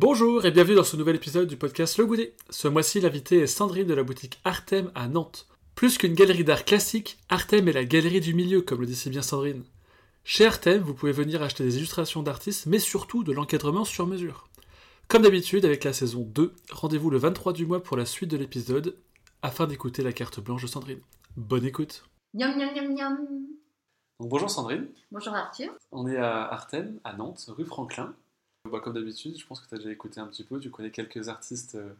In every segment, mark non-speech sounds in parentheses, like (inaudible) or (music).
Bonjour et bienvenue dans ce nouvel épisode du podcast Le Goûter. Ce mois-ci, l'invité est Sandrine de la boutique Artem à Nantes. Plus qu'une galerie d'art classique, Artem est la galerie du milieu, comme le dit si bien Sandrine. Chez Artem, vous pouvez venir acheter des illustrations d'artistes, mais surtout de l'encadrement sur mesure. Comme d'habitude, avec la saison 2, rendez-vous le 23 du mois pour la suite de l'épisode, afin d'écouter la carte blanche de Sandrine. Bonne écoute Miam, miam, miam, miam. Donc, Bonjour Sandrine, Bonjour Arthur. on est à Artem, à Nantes, rue Franklin. Bah, comme d'habitude, je pense que tu as déjà écouté un petit peu, tu connais quelques artistes euh,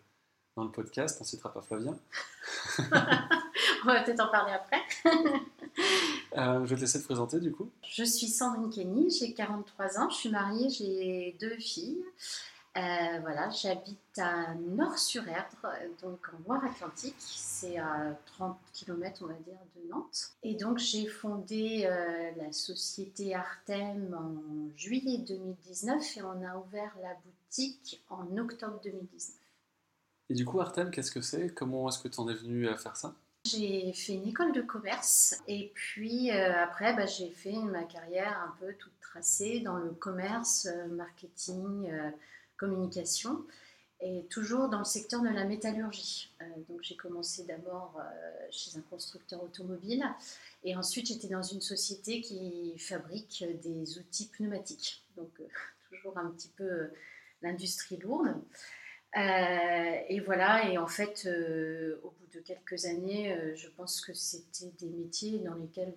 dans le podcast, on citera pas Flavien. (laughs) On va peut-être en parler après. (laughs) Euh, je vais te laisser te présenter du coup. Je suis Sandrine Kenny, j'ai 43 ans, je suis mariée, j'ai deux filles. Euh, voilà, j'habite à Nord-sur-Erdre, donc en Loire-Atlantique, c'est à 30 km on va dire de Nantes. Et donc j'ai fondé euh, la société Artem en juillet 2019 et on a ouvert la boutique en octobre 2019. Et du coup, Artem, qu'est-ce que c'est? Comment est-ce que tu en es venu à faire ça? J'ai fait une école de commerce et puis euh, après bah, j'ai fait ma carrière un peu toute tracée dans le commerce, marketing, communication et toujours dans le secteur de la métallurgie. Euh, donc j'ai commencé d'abord euh, chez un constructeur automobile et ensuite j'étais dans une société qui fabrique des outils pneumatiques. Donc euh, (laughs) toujours un petit peu l'industrie lourde. Et voilà, et en fait, au bout de quelques années, je pense que c'était des métiers dans lesquels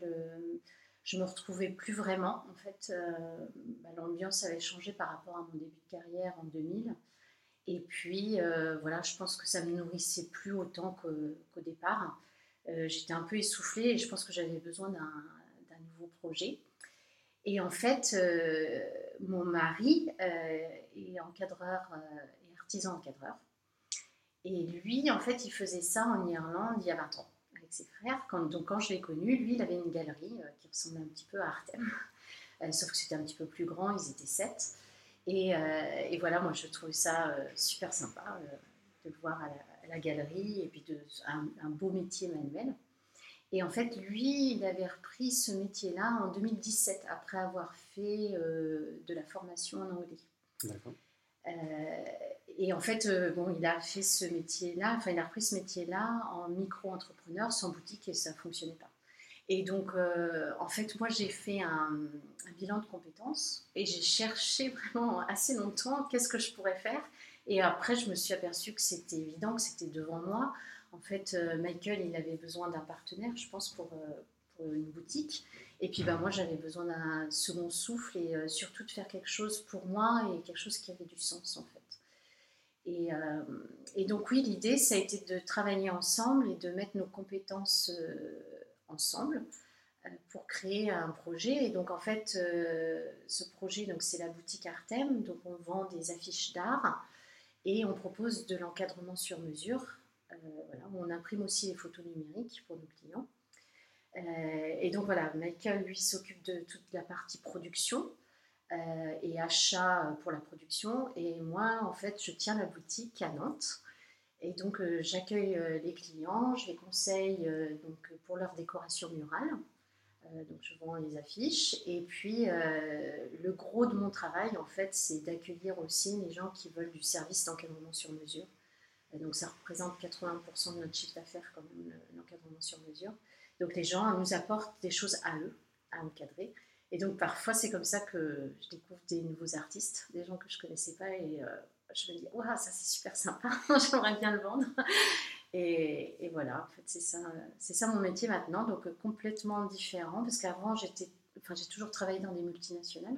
je me retrouvais plus vraiment. En fait, euh, bah, l'ambiance avait changé par rapport à mon début de carrière en 2000. Et puis, euh, voilà, je pense que ça me nourrissait plus autant qu'au départ. Euh, J'étais un peu essoufflée et je pense que j'avais besoin d'un nouveau projet. Et en fait, mon mari est encadreur artisan encadreur. Et lui, en fait, il faisait ça en Irlande il y a 20 ans ses frères. Quand, donc, quand je l'ai connu, lui, il avait une galerie euh, qui ressemblait un petit peu à Artem. (laughs) Euh, sauf que c'était un petit peu plus grand, ils étaient sept. Et, euh, et voilà, moi, je trouvais ça super sympa de le voir à la, galerie et puis de, un, beau métier manuel. Et en fait, lui, il avait repris ce métier-là en 2017, après avoir fait de la formation en anglais. D'accord. Euh, et en fait, euh, bon, il a fait ce métier-là, enfin, il a repris ce métier-là en micro-entrepreneur, sans boutique, et ça ne fonctionnait pas. Et donc, euh, en fait, moi, j'ai fait un, bilan de compétences et j'ai cherché vraiment assez longtemps qu'est-ce que je pourrais faire. Et après, je me suis aperçue que c'était évident, que c'était devant moi. En fait, Michael, il avait besoin d'un partenaire, je pense, pour une boutique. Et puis, bah, moi, j'avais besoin d'un second souffle et euh, surtout de faire quelque chose pour moi et quelque chose qui avait du sens, en fait. Et, euh, donc, oui, l'idée, ça a été de travailler ensemble et de mettre nos compétences euh, ensemble pour créer un projet. Et donc, en fait, ce projet, c'est la boutique Artem. Donc, on vend des affiches d'art et on propose de l'encadrement sur mesure. Voilà, on imprime aussi les photos numériques pour nos clients. Euh, et donc, voilà, Michael, lui, s'occupe de toute la partie production euh, et achat pour la production. Et moi, en fait, je tiens la boutique à Nantes. Et donc, euh, j'accueille les clients, je les conseille donc, pour leur décoration murale. Donc, je vends les affiches. Et puis, le gros de mon travail, en fait, c'est d'accueillir aussi les gens qui veulent du service d'encadrement sur mesure. Donc, ça représente 80% de notre chiffre d'affaires, quand même, le- l'encadrement sur mesure. Donc, les gens nous apportent des choses à eux, à encadrer. Et donc, parfois, c'est comme ça que je découvre des nouveaux artistes, des gens que je ne connaissais pas. Et euh, je me dis, waouh, ça c'est super sympa, (laughs) j'aimerais bien le vendre. Et, voilà, en fait, c'est ça, c'est ça mon métier maintenant, donc euh, complètement différent, parce qu'avant, j'étais, enfin, j'ai toujours travaillé dans des multinationales.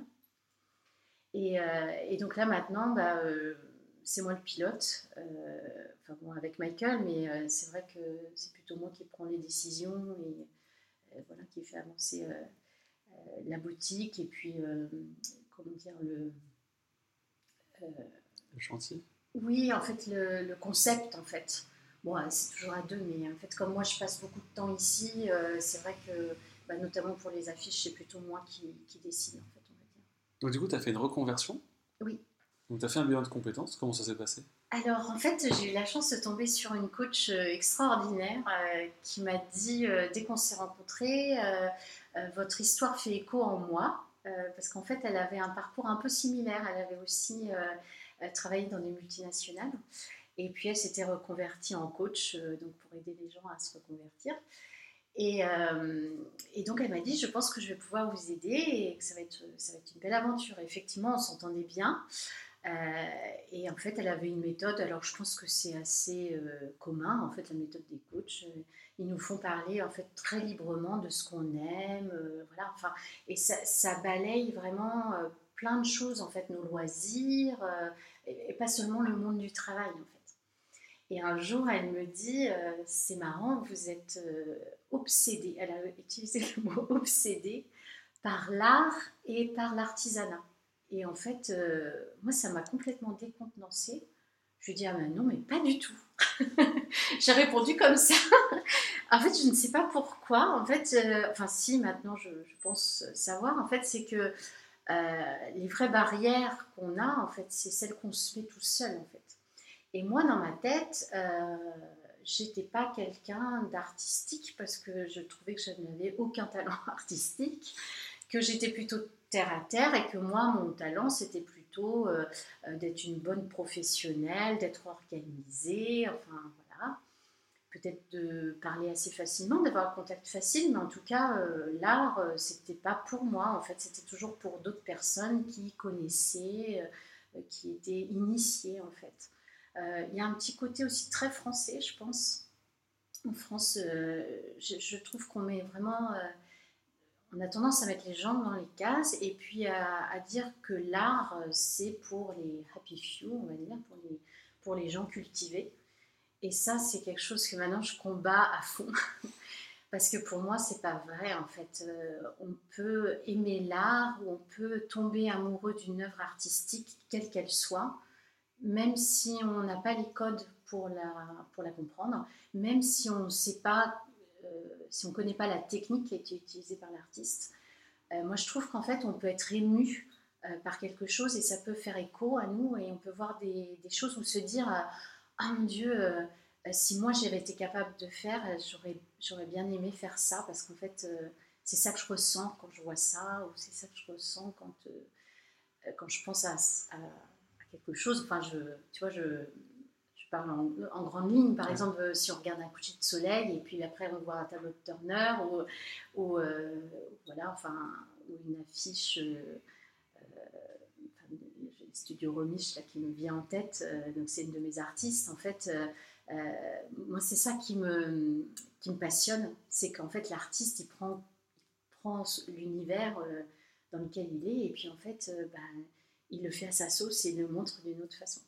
Et, euh, donc là, maintenant, bah, c'est moi le pilote, enfin bon, avec Michael, mais euh, c'est vrai que c'est plutôt moi qui prends les décisions et euh, voilà, qui fait avancer euh, la boutique et puis, comment dire, le, Le chantier oui, en fait, le, le concept, en fait. Bon, c'est toujours à deux, mais en fait, comme moi, je passe beaucoup de temps ici, euh, c'est vrai que, bah, notamment pour les affiches, c'est plutôt moi qui, qui décide, en fait, on va dire. Donc du coup, tu as fait une reconversion? Oui. Donc tu as fait un bilan de compétences, comment ça s'est passé? Alors, en fait, j'ai eu la chance de tomber sur une coach euh, extraordinaire euh, qui m'a dit, euh, dès qu'on s'est rencontrés, votre histoire fait écho en moi. parce qu'en fait, elle avait un parcours un peu similaire. Elle avait aussi travaillait dans des multinationales. Et puis elle s'était reconvertie en coach, donc pour aider les gens à se reconvertir. Et, donc elle m'a dit, je pense que je vais pouvoir vous aider et que ça va être une belle aventure. effectivement, on s'entendait bien. Euh, et en fait, elle avait une méthode, alors je pense que c'est assez euh, commun, en fait, la méthode des coachs. Euh, ils nous font parler, en fait, très librement de ce qu'on aime, voilà, enfin, et ça, balaye vraiment plein de choses, en fait, nos loisirs, et, pas seulement le monde du travail, en fait. Et un jour, elle me dit, c'est marrant, vous êtes obsédé, elle a utilisé le mot obsédé par l'art et par l'artisanat. Et en fait, euh, moi, ça m'a complètement décontenancée. Je lui ai dit, ah ben non, mais pas du tout. (laughs) J'ai répondu comme ça. (laughs) en fait, je ne sais pas pourquoi. En fait, euh, enfin, si, maintenant, je, pense savoir. En fait, c'est que euh, les vraies barrières qu'on a, en fait, c'est celles qu'on se met tout seul, en fait. Et moi, dans ma tête, j'étais pas quelqu'un d'artistique parce que je trouvais que je n'avais aucun talent (laughs) artistique, que j'étais plutôt à terre et que moi, mon talent, c'était plutôt euh, euh, d'être une bonne professionnelle, d'être organisée, enfin voilà. Peut-être de parler assez facilement, d'avoir un contact facile, mais en tout cas, euh, l'art, c'était pas pour moi. En fait, c'était toujours pour d'autres personnes qui connaissaient, qui étaient initiées, en fait. Il y a un petit côté aussi très français, je pense. En France, je, trouve qu'on met vraiment on a tendance à mettre les gens dans les cases et puis à, dire que l'art, euh, c'est pour les happy few, on va dire, pour les, pour les gens cultivés. Et ça, c'est quelque chose que maintenant je combats à fond. (laughs) Parce que pour moi, c'est pas vrai en fait. Euh, on peut aimer l'art ou on peut tomber amoureux d'une œuvre artistique, quelle qu'elle soit, même si on n'a pas les codes pour la, pour la comprendre, même si on ne sait pas si on ne connaît pas la technique qui a été utilisée par l'artiste, euh, moi je trouve qu'en fait on peut être ému euh, par quelque chose et ça peut faire écho à nous et on peut voir des, choses ou se dire ah mon Dieu, si moi j'avais été capable de faire, j'aurais bien aimé faire ça parce qu'en fait c'est ça que je ressens quand je vois ça ou c'est ça que je ressens quand, quand je pense à, à, quelque chose. Enfin, je, tu vois, je, en, grande ligne. Par exemple, euh, si on regarde un coucher de soleil et puis après on voit un tableau de Turner ou, euh, voilà, enfin, une affiche. Euh, studio Romiche là, qui me vient en tête, donc c'est une de mes artistes. En fait, moi c'est ça qui me, qui me passionne, c'est qu'en fait l'artiste il prend, prend l'univers dans lequel il est et puis en fait ben, il le fait à sa sauce et le montre d'une autre façon.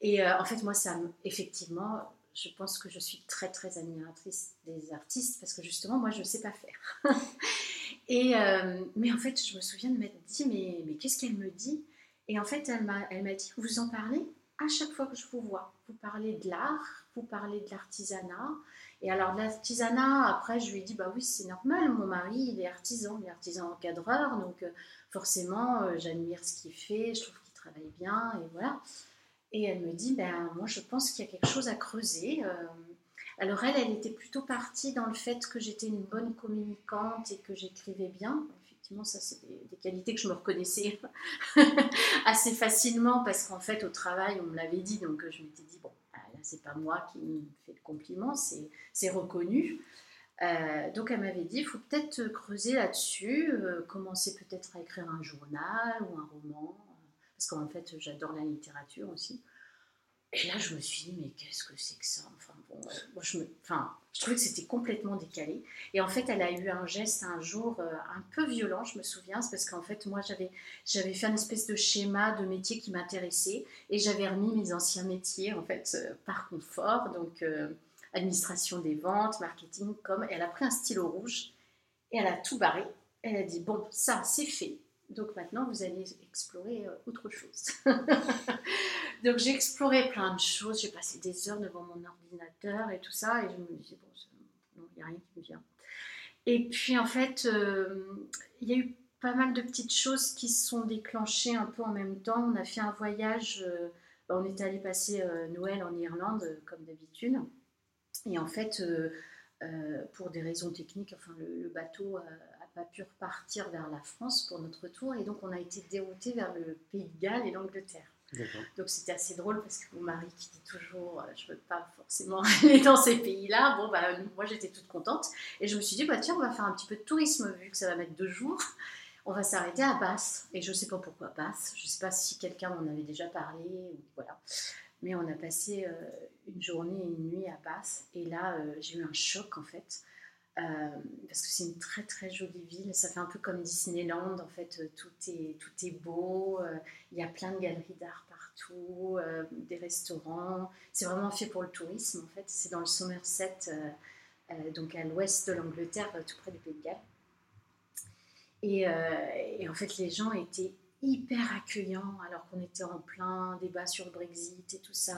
Et euh, en fait, moi, ça, effectivement, je pense que je suis très, très admiratrice des artistes parce que justement, moi, je ne sais pas faire. (laughs) et, euh, mais en fait, je me souviens de m'être dit, mais, mais qu'est-ce qu'elle me dit? Et en fait, elle m'a, dit, vous en parlez à chaque fois que je vous vois. Vous parlez de l'art, vous parlez de l'artisanat. Et alors, l'artisanat, après, je lui ai dit, bah oui, c'est normal, mon mari, il est artisan, il est artisan encadreur, donc euh, forcément, j'admire ce qu'il fait, je trouve qu'il travaille bien, et voilà. Et elle me dit, ben, moi je pense qu'il y a quelque chose à creuser. Euh. alors elle, elle était plutôt partie dans le fait que j'étais une bonne communicante et que j'écrivais bien. Effectivement, ça c'est des, qualités que je me reconnaissais (laughs) assez facilement parce qu'en fait au travail on me l'avait dit, donc je m'étais dit, bon, ah, là c'est pas moi qui me fais le compliment, c'est reconnu. Euh, donc elle m'avait dit, il faut peut-être creuser là-dessus, euh, commencer peut-être à écrire un journal ou un roman parce qu'en fait, j'adore la littérature aussi. Et là, je me suis dit, mais qu'est-ce que c'est que ça? Enfin, bon, euh, je, me, enfin, je trouvais que c'était complètement décalé. Et en fait, elle a eu un geste un jour euh, un peu violent, je me souviens, c'est parce qu'en fait, moi, j'avais, j'avais fait une espèce de schéma de métier qui m'intéressait et j'avais remis mes anciens métiers, en fait, euh, par confort. Donc, administration des ventes, marketing, com. elle a pris un stylo rouge et elle a tout barré. Elle a dit, bon, ça, c'est fait. Donc maintenant, vous allez explorer euh, autre chose. (laughs) Donc j'ai exploré plein de choses, j'ai passé des heures devant mon ordinateur et tout ça, et je me disais, bon, il n'y a rien qui me vient. Et puis en fait, euh, il y a eu pas mal de petites choses qui se sont déclenchées un peu en même temps. On a fait un voyage, euh, bah, on est allé passer Noël en Irlande, comme d'habitude. Et en fait, pour des raisons techniques, enfin, le, bateau pas pu repartir vers la France pour notre tour et donc on a été dérouté vers le Pays de Galles et l'Angleterre. Donc c'était assez drôle parce que mon mari qui dit toujours euh, je veux pas forcément (laughs) aller dans ces pays-là, bon bah moi j'étais toute contente et je me suis dit bah tiens on va faire un petit peu de tourisme vu que ça va mettre deux jours. On va s'arrêter à Basse et je sais pas pourquoi Basse, je sais pas si quelqu'un m'en avait déjà parlé ou voilà. Mais on a passé euh, une journée et une nuit à Basse et là euh, j'ai eu un choc en fait. Parce que c'est une très très jolie ville, ça fait un peu comme Disneyland, en fait tout est, tout est beau, il y a plein de galeries d'art partout, euh, des restaurants. C'est vraiment fait pour le tourisme en fait. C'est dans le Somerset, euh, euh, donc à l'ouest de l'Angleterre, tout près du Pays de Galles. Et, en fait, les gens étaient hyper accueillants alors qu'on était en plein débat sur le Brexit et tout ça.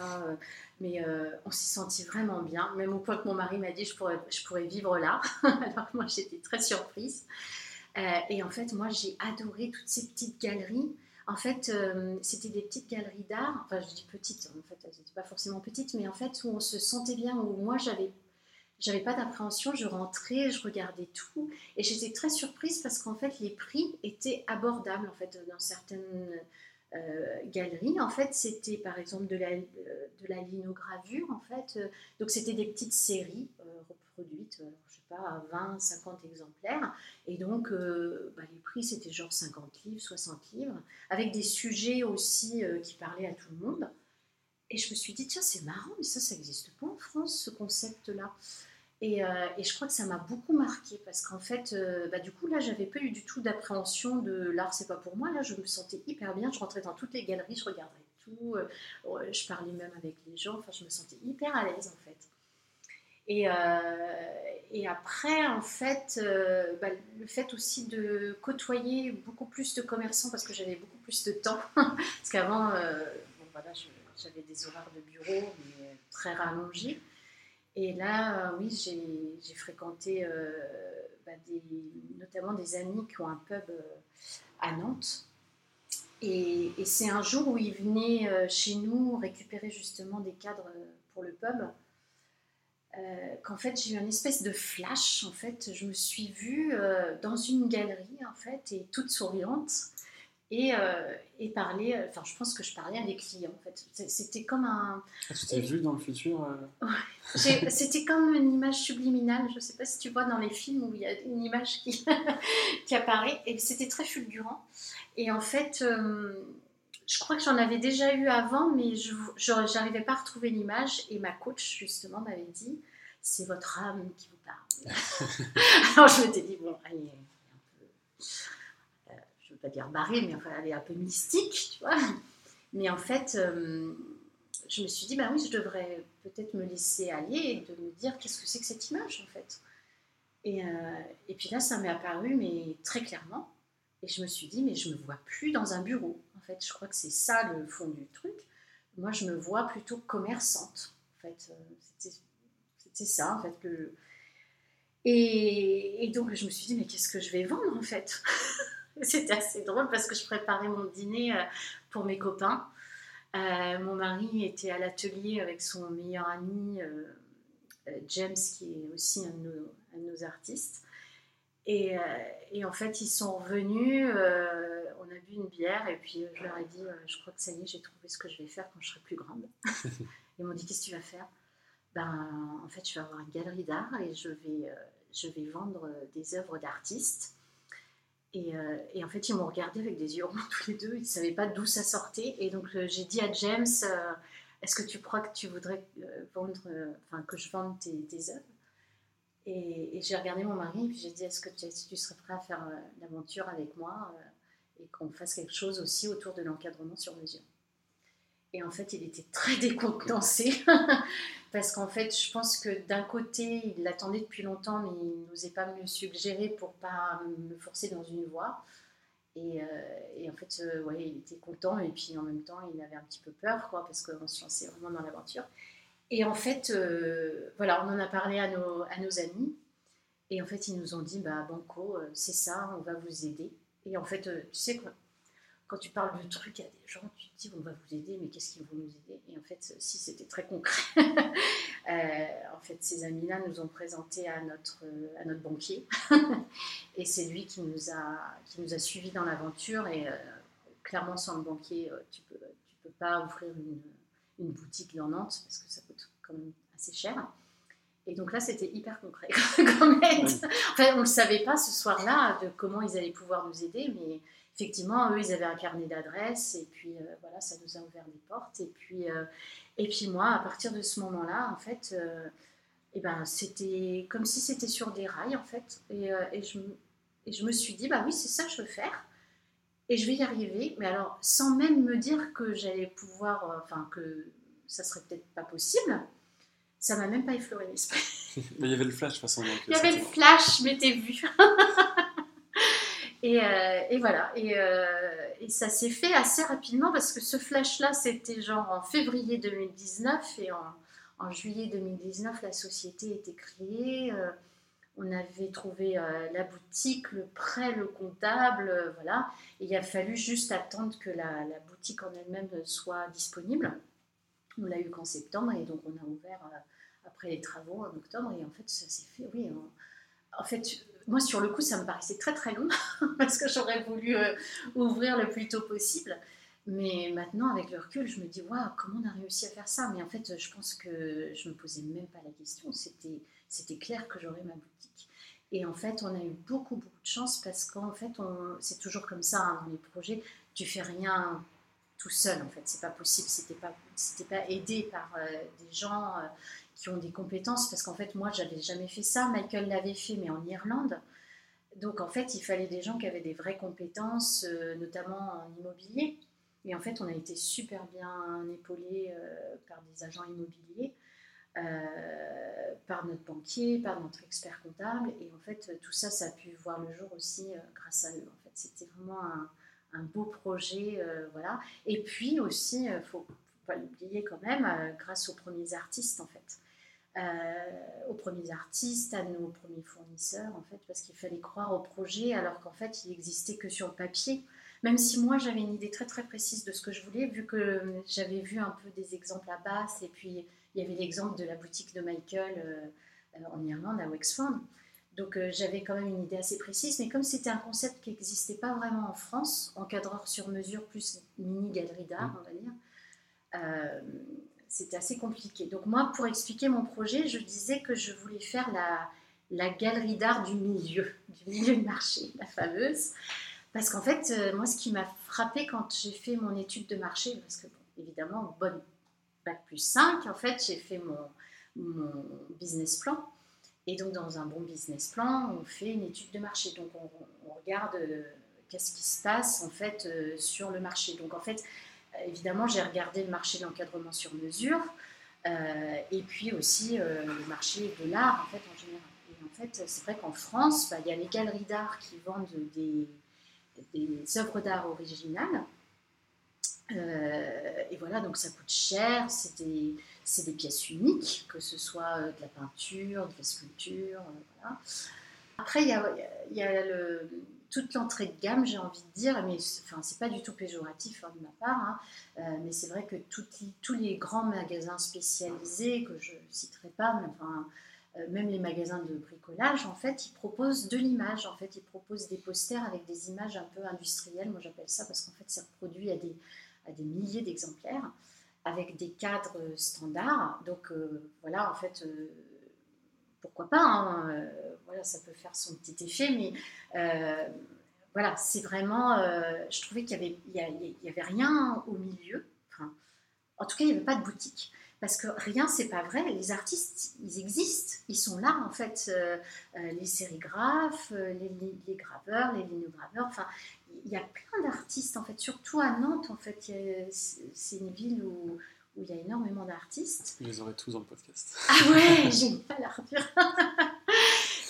mais on s'y sentit vraiment bien. Même au point que mon mari m'a dit je pourrais, je pourrais vivre là. (laughs) alors moi, j'étais très surprise. et en fait, moi, j'ai adoré toutes ces petites galeries en fait, euh, c'était des petites galeries d'art. Enfin, je dis petites, en fait, elles n'étaient pas forcément petites, mais en fait, où on se sentait bien, où moi, j'avais j'avais pas d'appréhension, je rentrais, je regardais tout, et j'étais très surprise parce qu'en fait, les prix étaient abordables, en fait, dans certaines euh, galeries. En fait, c'était par exemple de la, euh, de la linogravure, en fait. donc, c'était des petites séries reproduites, pas, 20, 50 exemplaires. Et donc, euh, bah, les prix, c'était genre 50 livres, 60 livres, avec des sujets aussi euh, qui parlaient à tout le monde. Et je me suis dit, tiens, c'est marrant, mais ça, ça n'existe pas en France, ce concept-là. Et, euh, et, je crois que ça m'a beaucoup marqué parce qu'en fait, bah, du coup, là, j'avais pas eu du tout d'appréhension de l'art, c'est pas pour moi. Là, je me sentais hyper bien. Je rentrais dans toutes les galeries, je regardais tout. je parlais même avec les gens. Enfin, je me sentais hyper à l'aise en fait. Et, et après, en fait, euh, bah, le fait aussi de côtoyer beaucoup plus de commerçants parce que j'avais beaucoup plus de temps. (laughs) parce qu'avant, euh, bon, voilà, j'avais des horaires de bureau, mais très rallongés. Et là, euh, oui, j'ai fréquenté bah, des, notamment des amis qui ont un pub à Nantes. Et, c'est un jour où ils venaient chez nous récupérer justement des cadres pour le pub. Euh, qu'en fait j'ai eu une espèce de flash. En fait, je me suis vue euh, dans une galerie en fait et toute souriante et, euh, et parler. Enfin, je pense que je parlais à des clients. En fait, c'était comme un. Ah, tu t'es vue dans le futur (laughs) C'était comme une image subliminale. Je ne sais pas si tu vois dans les films où il y a une image qui, (laughs) qui apparaît et c'était très fulgurant. Et en fait je crois que j'en avais déjà eu avant, mais je n'arrivais pas à retrouver l'image. Et ma coach, justement, m'avait dit c'est votre âme qui vous parle. (laughs) Alors je m'étais dit bon, est un peu, euh, je ne veux pas dire barrée, mais enfin, elle est un peu mystique, tu vois. Mais en fait, euh, je me suis dit bah oui, je devrais peut-être me laisser aller et de me dire qu'est-ce que c'est que cette image, en fait? Et, euh, et puis là, ça m'est apparu, mais très clairement. Et je me suis dit, mais je ne me vois plus dans un bureau. En fait, je crois que c'est ça le fond du truc. Moi, je me vois plutôt commerçante. En fait, euh, c'était ça, en fait. Que... Et, donc, je me suis dit, mais qu'est-ce que je vais vendre, en fait? (laughs) C'était assez drôle parce que je préparais mon dîner euh, pour mes copains. Euh, mon mari était à l'atelier avec son meilleur ami, James, qui est aussi un de nos artistes. Et, euh, et, en fait, ils sont revenus, euh, on a bu une bière, et puis je leur ai dit, euh, je crois que ça y est, j'ai trouvé ce que je vais faire quand je serai plus grande. (laughs) Ils m'ont dit, qu'est-ce que tu vas faire? Ben, En fait, je vais avoir une galerie d'art et je vais, je vais vendre des œuvres d'artistes. Et, et, en fait, ils m'ont regardé avec des yeux ronds (laughs) tous les deux, ils ne savaient pas d'où ça sortait. Et donc, j'ai dit à James, est-ce que tu crois que tu voudrais vendre, enfin, que je vende tes, œuvres? Et, j'ai regardé mon mari et puis j'ai dit est-ce que tu, tu, serais prêt à faire euh, l'aventure avec moi euh, et qu'on fasse quelque chose aussi autour de l'encadrement sur mesure? Et en fait, il était très décontenancé (laughs) parce qu'en fait, je pense que d'un côté, il l'attendait depuis longtemps, mais il n'osait pas me le suggérer pour pas me forcer dans une voie. Et, euh, et en fait, ouais, il était content et puis en même temps, il avait un petit peu peur, quoi, parce qu'on se lançait vraiment dans l'aventure. Et en fait, euh, voilà, on en a parlé à nos, à nos amis. Et en fait, ils nous ont dit, bah, Banco, euh, c'est ça, on va vous aider. Et en fait, euh, tu sais, quoi, quand tu parles de trucs à des gens, tu te dis, on va vous aider, mais qu'est-ce qu'ils vont nous aider? Et en fait, si c'était très concret. (laughs) en fait, ces amis-là nous ont présenté à notre, à notre banquier. (laughs) et c'est lui qui nous a, qui nous a suivis dans l'aventure. Et clairement, sans le banquier, tu peux, tu peux pas ouvrir une, une boutique dans Nantes parce que ça coûte quand même assez cher. Et donc là, c'était hyper concret (laughs) comme aide. Enfin, on ne le savait pas ce soir-là de comment ils allaient pouvoir nous aider, mais effectivement, eux, ils avaient un carnet d'adresses et puis euh, voilà, ça nous a ouvert des portes. Et puis, euh, et puis moi, à partir de ce moment-là, en fait, euh, eh ben, c'était comme si c'était sur des rails, en fait. Et, et, je, et je me suis dit, bah oui, c'est ça que je veux faire. Et je vais y arriver, mais alors sans même me dire que j'allais pouvoir, enfin que ça serait peut-être pas possible, ça m'a même pas effleuré l'esprit. (laughs) il y avait le flash de toute façon. il y avait le flash, je m'étais vu. Et, euh, et, voilà, et, euh, et ça s'est fait assez rapidement parce que ce flash-là, c'était genre en février 2019 et en, juillet 2019, la société était créée. Euh, on avait trouvé la boutique, le prêt, le comptable, voilà. Et il a fallu juste attendre que la boutique en elle-même soit disponible. On l'a eu qu'en septembre et donc on a ouvert après les travaux en octobre. Et en fait, ça s'est fait, oui. En, fait, moi, sur le coup, ça me paraissait très très long (laughs) parce que j'aurais voulu euh, ouvrir le plus tôt possible. Mais maintenant, avec le recul, je me dis, waouh, comment on a réussi à faire ça? Mais en fait, je pense que je me posais même pas la question. C'était, c'était clair que j'aurais ma boutique. Et en fait, on a eu beaucoup, beaucoup de chance parce qu'en fait, c'est toujours comme ça hein, dans les projets. Tu fais rien tout seul, en fait. C'est pas possible. C'était pas, c'était pas aidé par euh, des gens. Euh, qui ont des compétences, parce qu'en fait, moi, j'avais jamais fait ça. Michael l'avait fait, mais en Irlande. Donc, en fait, il fallait des gens qui avaient des vraies compétences, euh, notamment en immobilier. Et en fait, on a été super bien épaulés par des agents immobiliers, par notre banquier, par notre expert comptable. Et en fait, tout ça, ça a pu voir le jour aussi grâce à eux. En fait, c'était vraiment un, un, beau projet, voilà. Et puis aussi, il faut, pas l'oublier quand même, grâce aux premiers artistes, en fait. Euh, aux premiers artistes, à nos premiers fournisseurs, en fait, parce qu'il fallait croire au projet alors qu'en fait, il n'existait que sur le papier. Même si moi, j'avais une idée très très précise de ce que je voulais, vu que j'avais vu un peu des exemples à Bath, et puis il y avait l'exemple de la boutique de Michael euh, en Irlande, à Wexford. Donc euh, j'avais quand même une idée assez précise, mais comme c'était un concept qui n'existait pas vraiment en France, encadreur sur mesure plus mini galerie d'art, mmh. on va dire, c'était assez compliqué. Donc moi, pour expliquer mon projet, je disais que je voulais faire la, la galerie d'art du milieu, (laughs) du milieu de marché, la fameuse. Parce qu'en fait, euh, moi, ce qui m'a frappé quand j'ai fait mon étude de marché, parce que, bon, évidemment, bonne bac plus 5, en fait, j'ai fait mon, mon, business plan. Et donc, dans un bon business plan, on fait une étude de marché. Donc, on, regarde euh, qu'est-ce qui se passe, en fait, euh, sur le marché. Donc, en fait, évidemment, j'ai regardé le marché de l'encadrement sur mesure euh, et puis aussi euh, le marché de l'art en fait général. Et en fait, c'est vrai qu'en France, bah, il y a les galeries d'art qui vendent des œuvres d'art originales. Euh, et voilà, donc ça coûte cher, c'est des, pièces uniques, que ce soit de la peinture, de la sculpture. voilà. Après, il y a, toute l'entrée de gamme, j'ai envie de dire, mais enfin, c'est pas du tout péjoratif hein, de ma part, hein, euh, mais c'est vrai que tous les grands magasins spécialisés, que je citerai pas, mais enfin, euh, même les magasins de bricolage, en fait, ils proposent de l'image, en fait, ils proposent des posters avec des images un peu industrielles, moi j'appelle ça parce qu'en fait, c'est reproduit à des, à des milliers d'exemplaires, avec des cadres standards, donc euh, voilà, en fait pourquoi pas, hein, euh, voilà, ça peut faire son petit effet, mais euh, voilà, c'est vraiment, euh, je trouvais qu'il n'y avait, y avait rien au milieu, en tout cas, il n'y avait pas de boutique. Parce que rien, c'est pas vrai. Les artistes, ils existent, ils sont là en fait. les sérigraphes, les, les, graveurs, les linograveurs. Enfin, il y a plein d'artistes en fait. Surtout à Nantes, en fait, c'est une ville où où il y a énormément d'artistes. Je les aurai tous dans le podcast. Ah ouais, (laughs) génial Arthur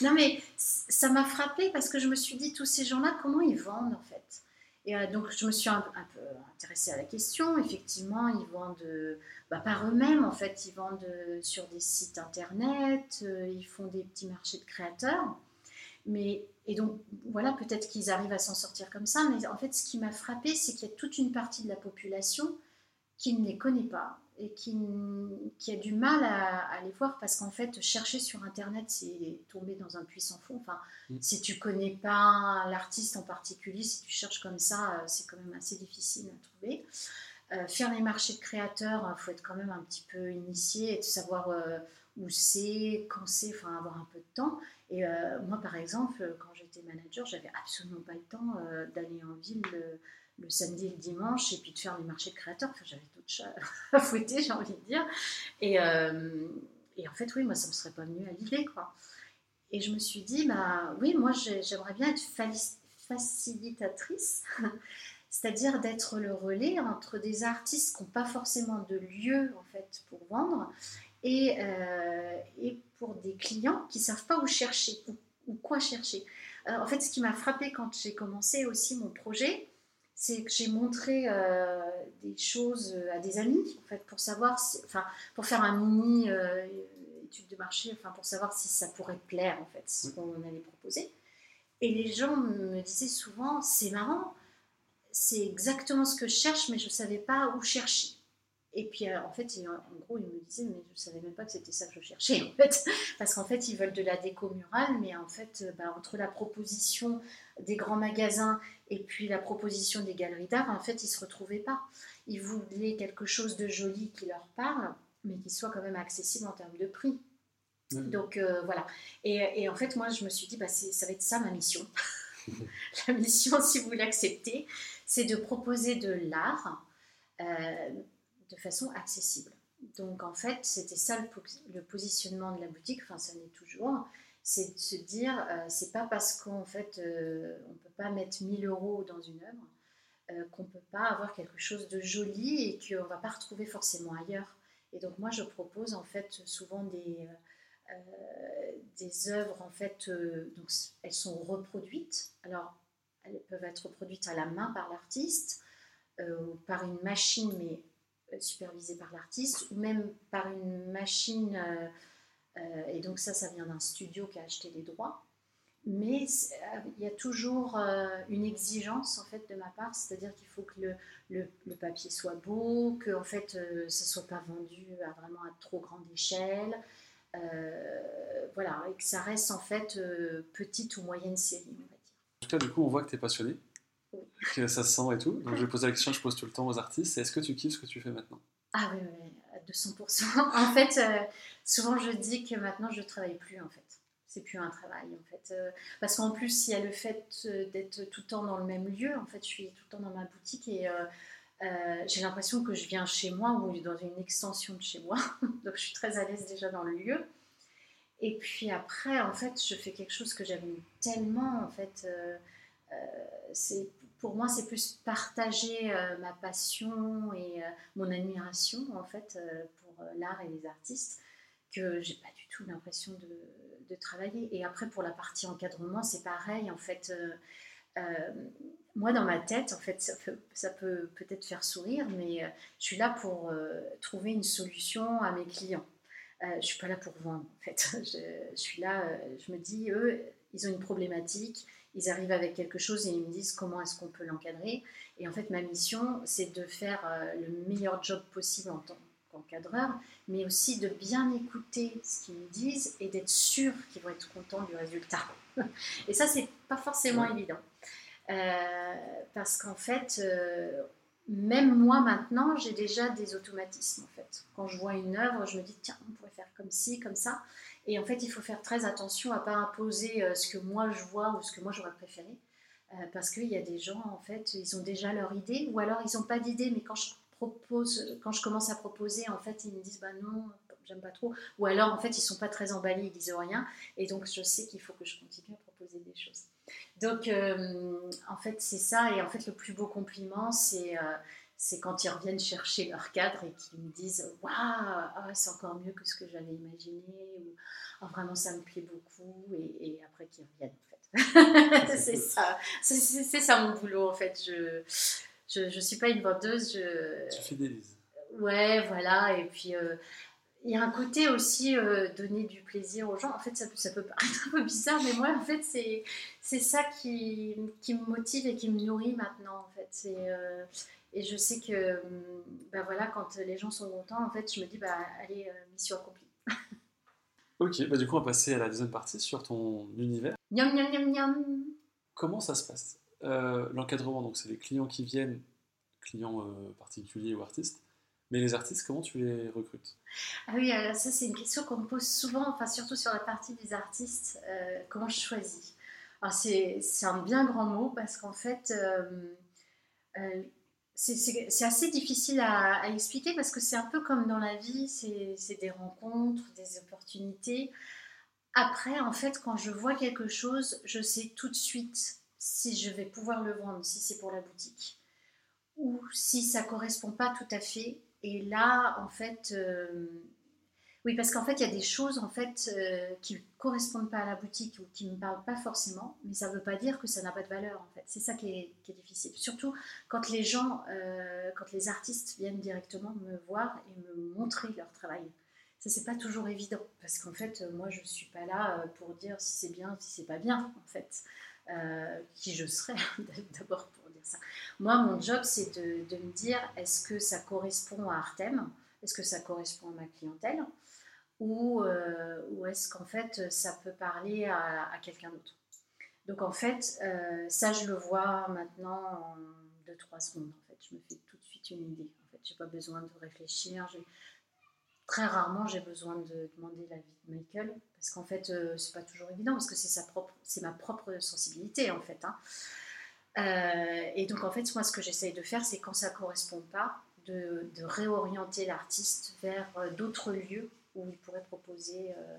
Non mais ça m'a frappé parce que je me suis dit, tous ces gens-là, comment ils vendent en fait? Et euh, donc je me suis un, peu intéressée à la question. Effectivement, ils vendent bah, par eux-mêmes en fait, ils vendent euh, sur des sites internet, euh, ils font des petits marchés de créateurs. Mais, et donc, voilà, peut-être qu'ils arrivent à s'en sortir comme ça, mais en fait, ce qui m'a frappé, c'est qu'il y a toute une partie de la population qui ne les connaît pas et qui, qui a du mal à, les voir parce qu'en fait, chercher sur Internet, c'est tomber dans un puissant fond. Enfin, mm. si tu connais pas l'artiste en particulier, si tu cherches comme ça, euh, c'est quand même assez difficile à trouver. Euh, faire les marchés de créateurs, il faut être quand même un petit peu initié et de savoir où c'est, quand c'est, enfin avoir un peu de temps. Et moi, par exemple, quand j'étais manager, j'avais absolument pas le temps d'aller en ville le, samedi et le dimanche et puis de faire les marchés de créateurs. Enfin, j'avais d'autres chats (laughs) à fouetter, j'ai envie de dire. Et, et, en fait, oui, moi, ça me serait pas venu à l'idée, quoi. Et je me suis dit, bah oui, moi j'aimerais bien être facilitatrice, (laughs) c'est-à-dire d'être le relais entre des artistes qui n'ont pas forcément de lieu en fait pour vendre et, euh, et pour des clients qui ne savent pas où chercher ou, quoi chercher. Euh, en fait, ce qui m'a frappé quand j'ai commencé aussi mon projet, c'est que j'ai montré euh, des choses à des amis en fait pour savoir, enfin pour faire un mini étude de marché, enfin pour savoir si ça pourrait plaire en fait, ce qu'on allait proposer. Et les gens me disaient souvent, c'est marrant, c'est exactement ce que je cherche, mais je ne savais pas où chercher. Et puis euh, en fait, en gros, ils me disaient, mais je ne savais même pas que c'était ça que je cherchais (laughs) en fait, parce qu'en fait, ils veulent de la déco murale, mais en fait, euh, bah, entre la proposition des grands magasins et puis la proposition des galeries d'art, en fait, ils se retrouvaient pas. Ils voulaient quelque chose de joli qui leur parle, mais qui soit quand même accessible en termes de prix. Donc euh, voilà. Et, en fait, moi, je me suis dit, bah, ça va être ça ma mission. (laughs) la mission, si vous l'acceptez, c'est de proposer de l'art euh, de façon accessible. Donc en fait, c'était ça le, positionnement de la boutique, enfin ça l'est toujours, c'est de se dire, euh, c'est pas parce qu'en fait on peut pas mettre 1000 euros dans une œuvre qu'on peut pas avoir quelque chose de joli et qu'on va pas retrouver forcément ailleurs. Et donc moi je propose en fait souvent des, euh, des œuvres, en fait, euh, donc, elles sont reproduites. Alors, elles peuvent être reproduites à la main par l'artiste, euh, ou par une machine, mais supervisée par l'artiste, ou même par une machine, et donc ça, ça vient d'un studio qui a acheté les droits. Mais il y a toujours une exigence en fait de ma part, c'est-à-dire qu'il faut que le, le, papier soit beau, que en fait ça ne soit pas vendu à vraiment à trop grande échelle, euh, voilà, et que ça reste en fait euh, petite ou moyenne série, on va dire. En tout cas, du coup, on voit que tu es passionné, que ça se sent et tout. Donc, je vais poser la question, je pose tout le temps aux artistes, est-ce que tu kiffes ce que tu fais maintenant? Ah oui, oui, à 200%. (laughs) en fait, euh, souvent je dis que maintenant je ne travaille plus en fait. C'est plus un travail en fait. parce qu'en plus, il y a le fait d'être tout le temps dans le même lieu. En fait, je suis tout le temps dans ma boutique et euh, j'ai l'impression que je viens chez moi ou dans une extension de chez moi. (laughs) Donc je suis très à l'aise déjà dans le lieu. Et puis après, en fait, je fais quelque chose que j'aime tellement. En fait, euh, euh, c'est pour moi, c'est plus partager ma passion et mon admiration en fait pour l'art et les artistes que j'ai pas du tout l'impression de, travailler. Et après, pour la partie encadrement, c'est pareil. En fait, moi, dans ma tête, en fait, ça peut, peut-être faire sourire, mais euh, je suis là pour euh, trouver une solution à mes clients. Euh, je ne suis pas là pour vendre, en fait. (laughs) Je, suis là, je me dis, eux, ils ont une problématique, ils arrivent avec quelque chose et ils me disent comment est-ce qu'on peut l'encadrer. Et en fait, ma mission, c'est de faire le meilleur job possible en tant qu'encadreur, mais aussi de bien écouter ce qu'ils me disent et d'être sûr qu'ils vont être contents du résultat. (laughs) Et ça, c'est pas forcément évident. Euh, parce qu'en fait, euh, même moi maintenant, j'ai déjà des automatismes en fait. Quand je vois une œuvre, je me dis tiens, on pourrait faire comme ci, comme ça. Et en fait, il faut faire très attention à pas imposer euh, ce que moi je vois ou ce que moi j'aurais préféré, parce qu'il y a des gens en fait, ils ont déjà leur idée, ou alors ils n'ont pas d'idée, mais quand je propose, quand je commence à proposer, en fait, ils me disent bah non, j'aime pas trop, ou alors en fait, ils sont pas très emballés, ils disent rien, et donc je sais qu'il faut que je continue à proposer des choses. Donc, euh, en fait, c'est ça. Et en fait, le plus beau compliment, c'est euh, c'est quand ils reviennent chercher leur cadre et qu'ils me disent Waouh, ah c'est encore mieux que ce que j'avais imaginé. Ou oh, vraiment, ça me plaît beaucoup. Et, après, qu'ils reviennent, en fait. (laughs) (laughs) c'est ça. C'est ça mon boulot, en fait. Je ne je, suis pas une vendeuse. Je... Tu fidélises. Ouais, voilà. Et puis. Euh, il y a un côté aussi euh, donner du plaisir aux gens. En fait, ça, ça peut paraître un peu bizarre, mais moi, en fait, c'est, c'est ça qui, qui, me motive et qui me nourrit maintenant, en fait. C'est, euh, et je sais que, ben voilà, quand les gens sont contents, en fait, je me dis, bah, allez, euh, mission accomplie. (laughs) ok, bah, du coup, on va passer à la deuxième partie sur ton univers. Niam, niam, niam, Comment ça se passe? L'encadrement, donc c'est les clients qui viennent clients particuliers ou artistes. Mais les artistes, comment tu les recrutes? Ah oui, ça c'est une question qu'on me pose souvent, enfin surtout sur la partie des artistes, comment je choisis? Alors c'est un bien grand mot parce qu'en fait, c'est assez difficile à, expliquer parce que c'est un peu comme dans la vie, c'est des rencontres, des opportunités. Après, en fait, quand je vois quelque chose, je sais tout de suite si je vais pouvoir le vendre, si c'est pour la boutique, ou si ça correspond pas tout à fait. Et là, en fait, euh, oui, parce qu'en fait, il y a des choses en fait euh, qui ne correspondent pas à la boutique ou qui ne me parlent pas forcément, mais ça ne veut pas dire que ça n'a pas de valeur en fait. C'est ça qui est, difficile. Surtout quand les gens, euh, quand les artistes viennent directement me voir et me montrer leur travail. Ça, c'est pas toujours évident parce qu'en fait, moi, je suis pas là pour dire si c'est bien, si c'est pas bien en fait. qui je serais (laughs) d'abord pour Moi, mon job, c'est de, me dire est-ce que ça correspond à Artem? Est-ce que ça correspond à ma clientèle? Ou, euh, ou est-ce qu'en fait ça peut parler à, quelqu'un d'autre? Donc en fait, euh, ça je le vois maintenant en 2-3 secondes. En fait, je me fais tout de suite une idée. En fait, j'ai pas besoin de réfléchir. Très rarement, j'ai besoin de demander l'avis de Michael parce qu'en fait, euh, c'est pas toujours évident parce que c'est ma propre sensibilité en fait. Hein. Et donc en fait, moi, ce que j'essaye de faire, c'est quand ça correspond pas, de, de réorienter l'artiste vers d'autres lieux où il pourrait proposer euh,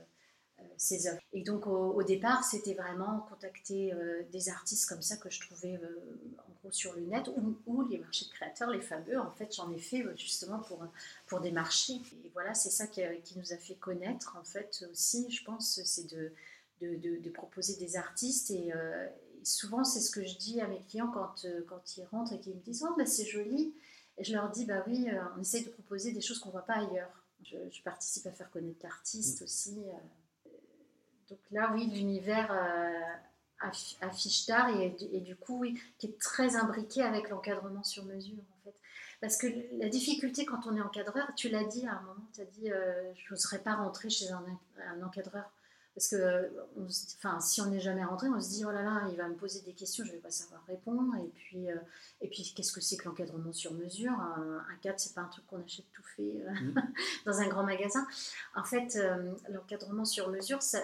euh, ses œuvres. Et donc au, départ, c'était vraiment contacter euh, des artistes comme ça que je trouvais en gros sur le net ou, les marchés de créateurs, les fameux. En fait, j'en ai fait justement pour, pour des marchés. Et voilà, c'est ça qui, qui, nous a fait connaître en fait aussi, je pense, c'est de, de, proposer des artistes et, souvent, c'est ce que je dis à mes clients quand, quand ils rentrent et qu'ils me disent Oh, bah, c'est joli. Et je leur dis Bah oui, on essaye de proposer des choses qu'on ne voit pas ailleurs. Je, participe à faire connaître l'artiste mm. aussi. Euh. Donc là, oui, l'univers euh, affiche d'art et, et, du coup, oui, qui est très imbriqué avec l'encadrement sur mesure, en fait. Parce que la difficulté quand on est encadreur, tu l'as dit à un moment, tu as dit, euh, je n'oserais pas rentrer chez un, un encadreur parce que enfin, si on n'est jamais rentré, on se dit oh là là, il va me poser des questions, je ne vais pas savoir répondre. Et puis, euh, et puis qu'est-ce que c'est que l'encadrement sur mesure? Un, cadre, c'est pas un truc qu'on achète tout fait euh, mmh. (laughs) dans un grand magasin. En fait, euh, l'encadrement sur mesure, c'est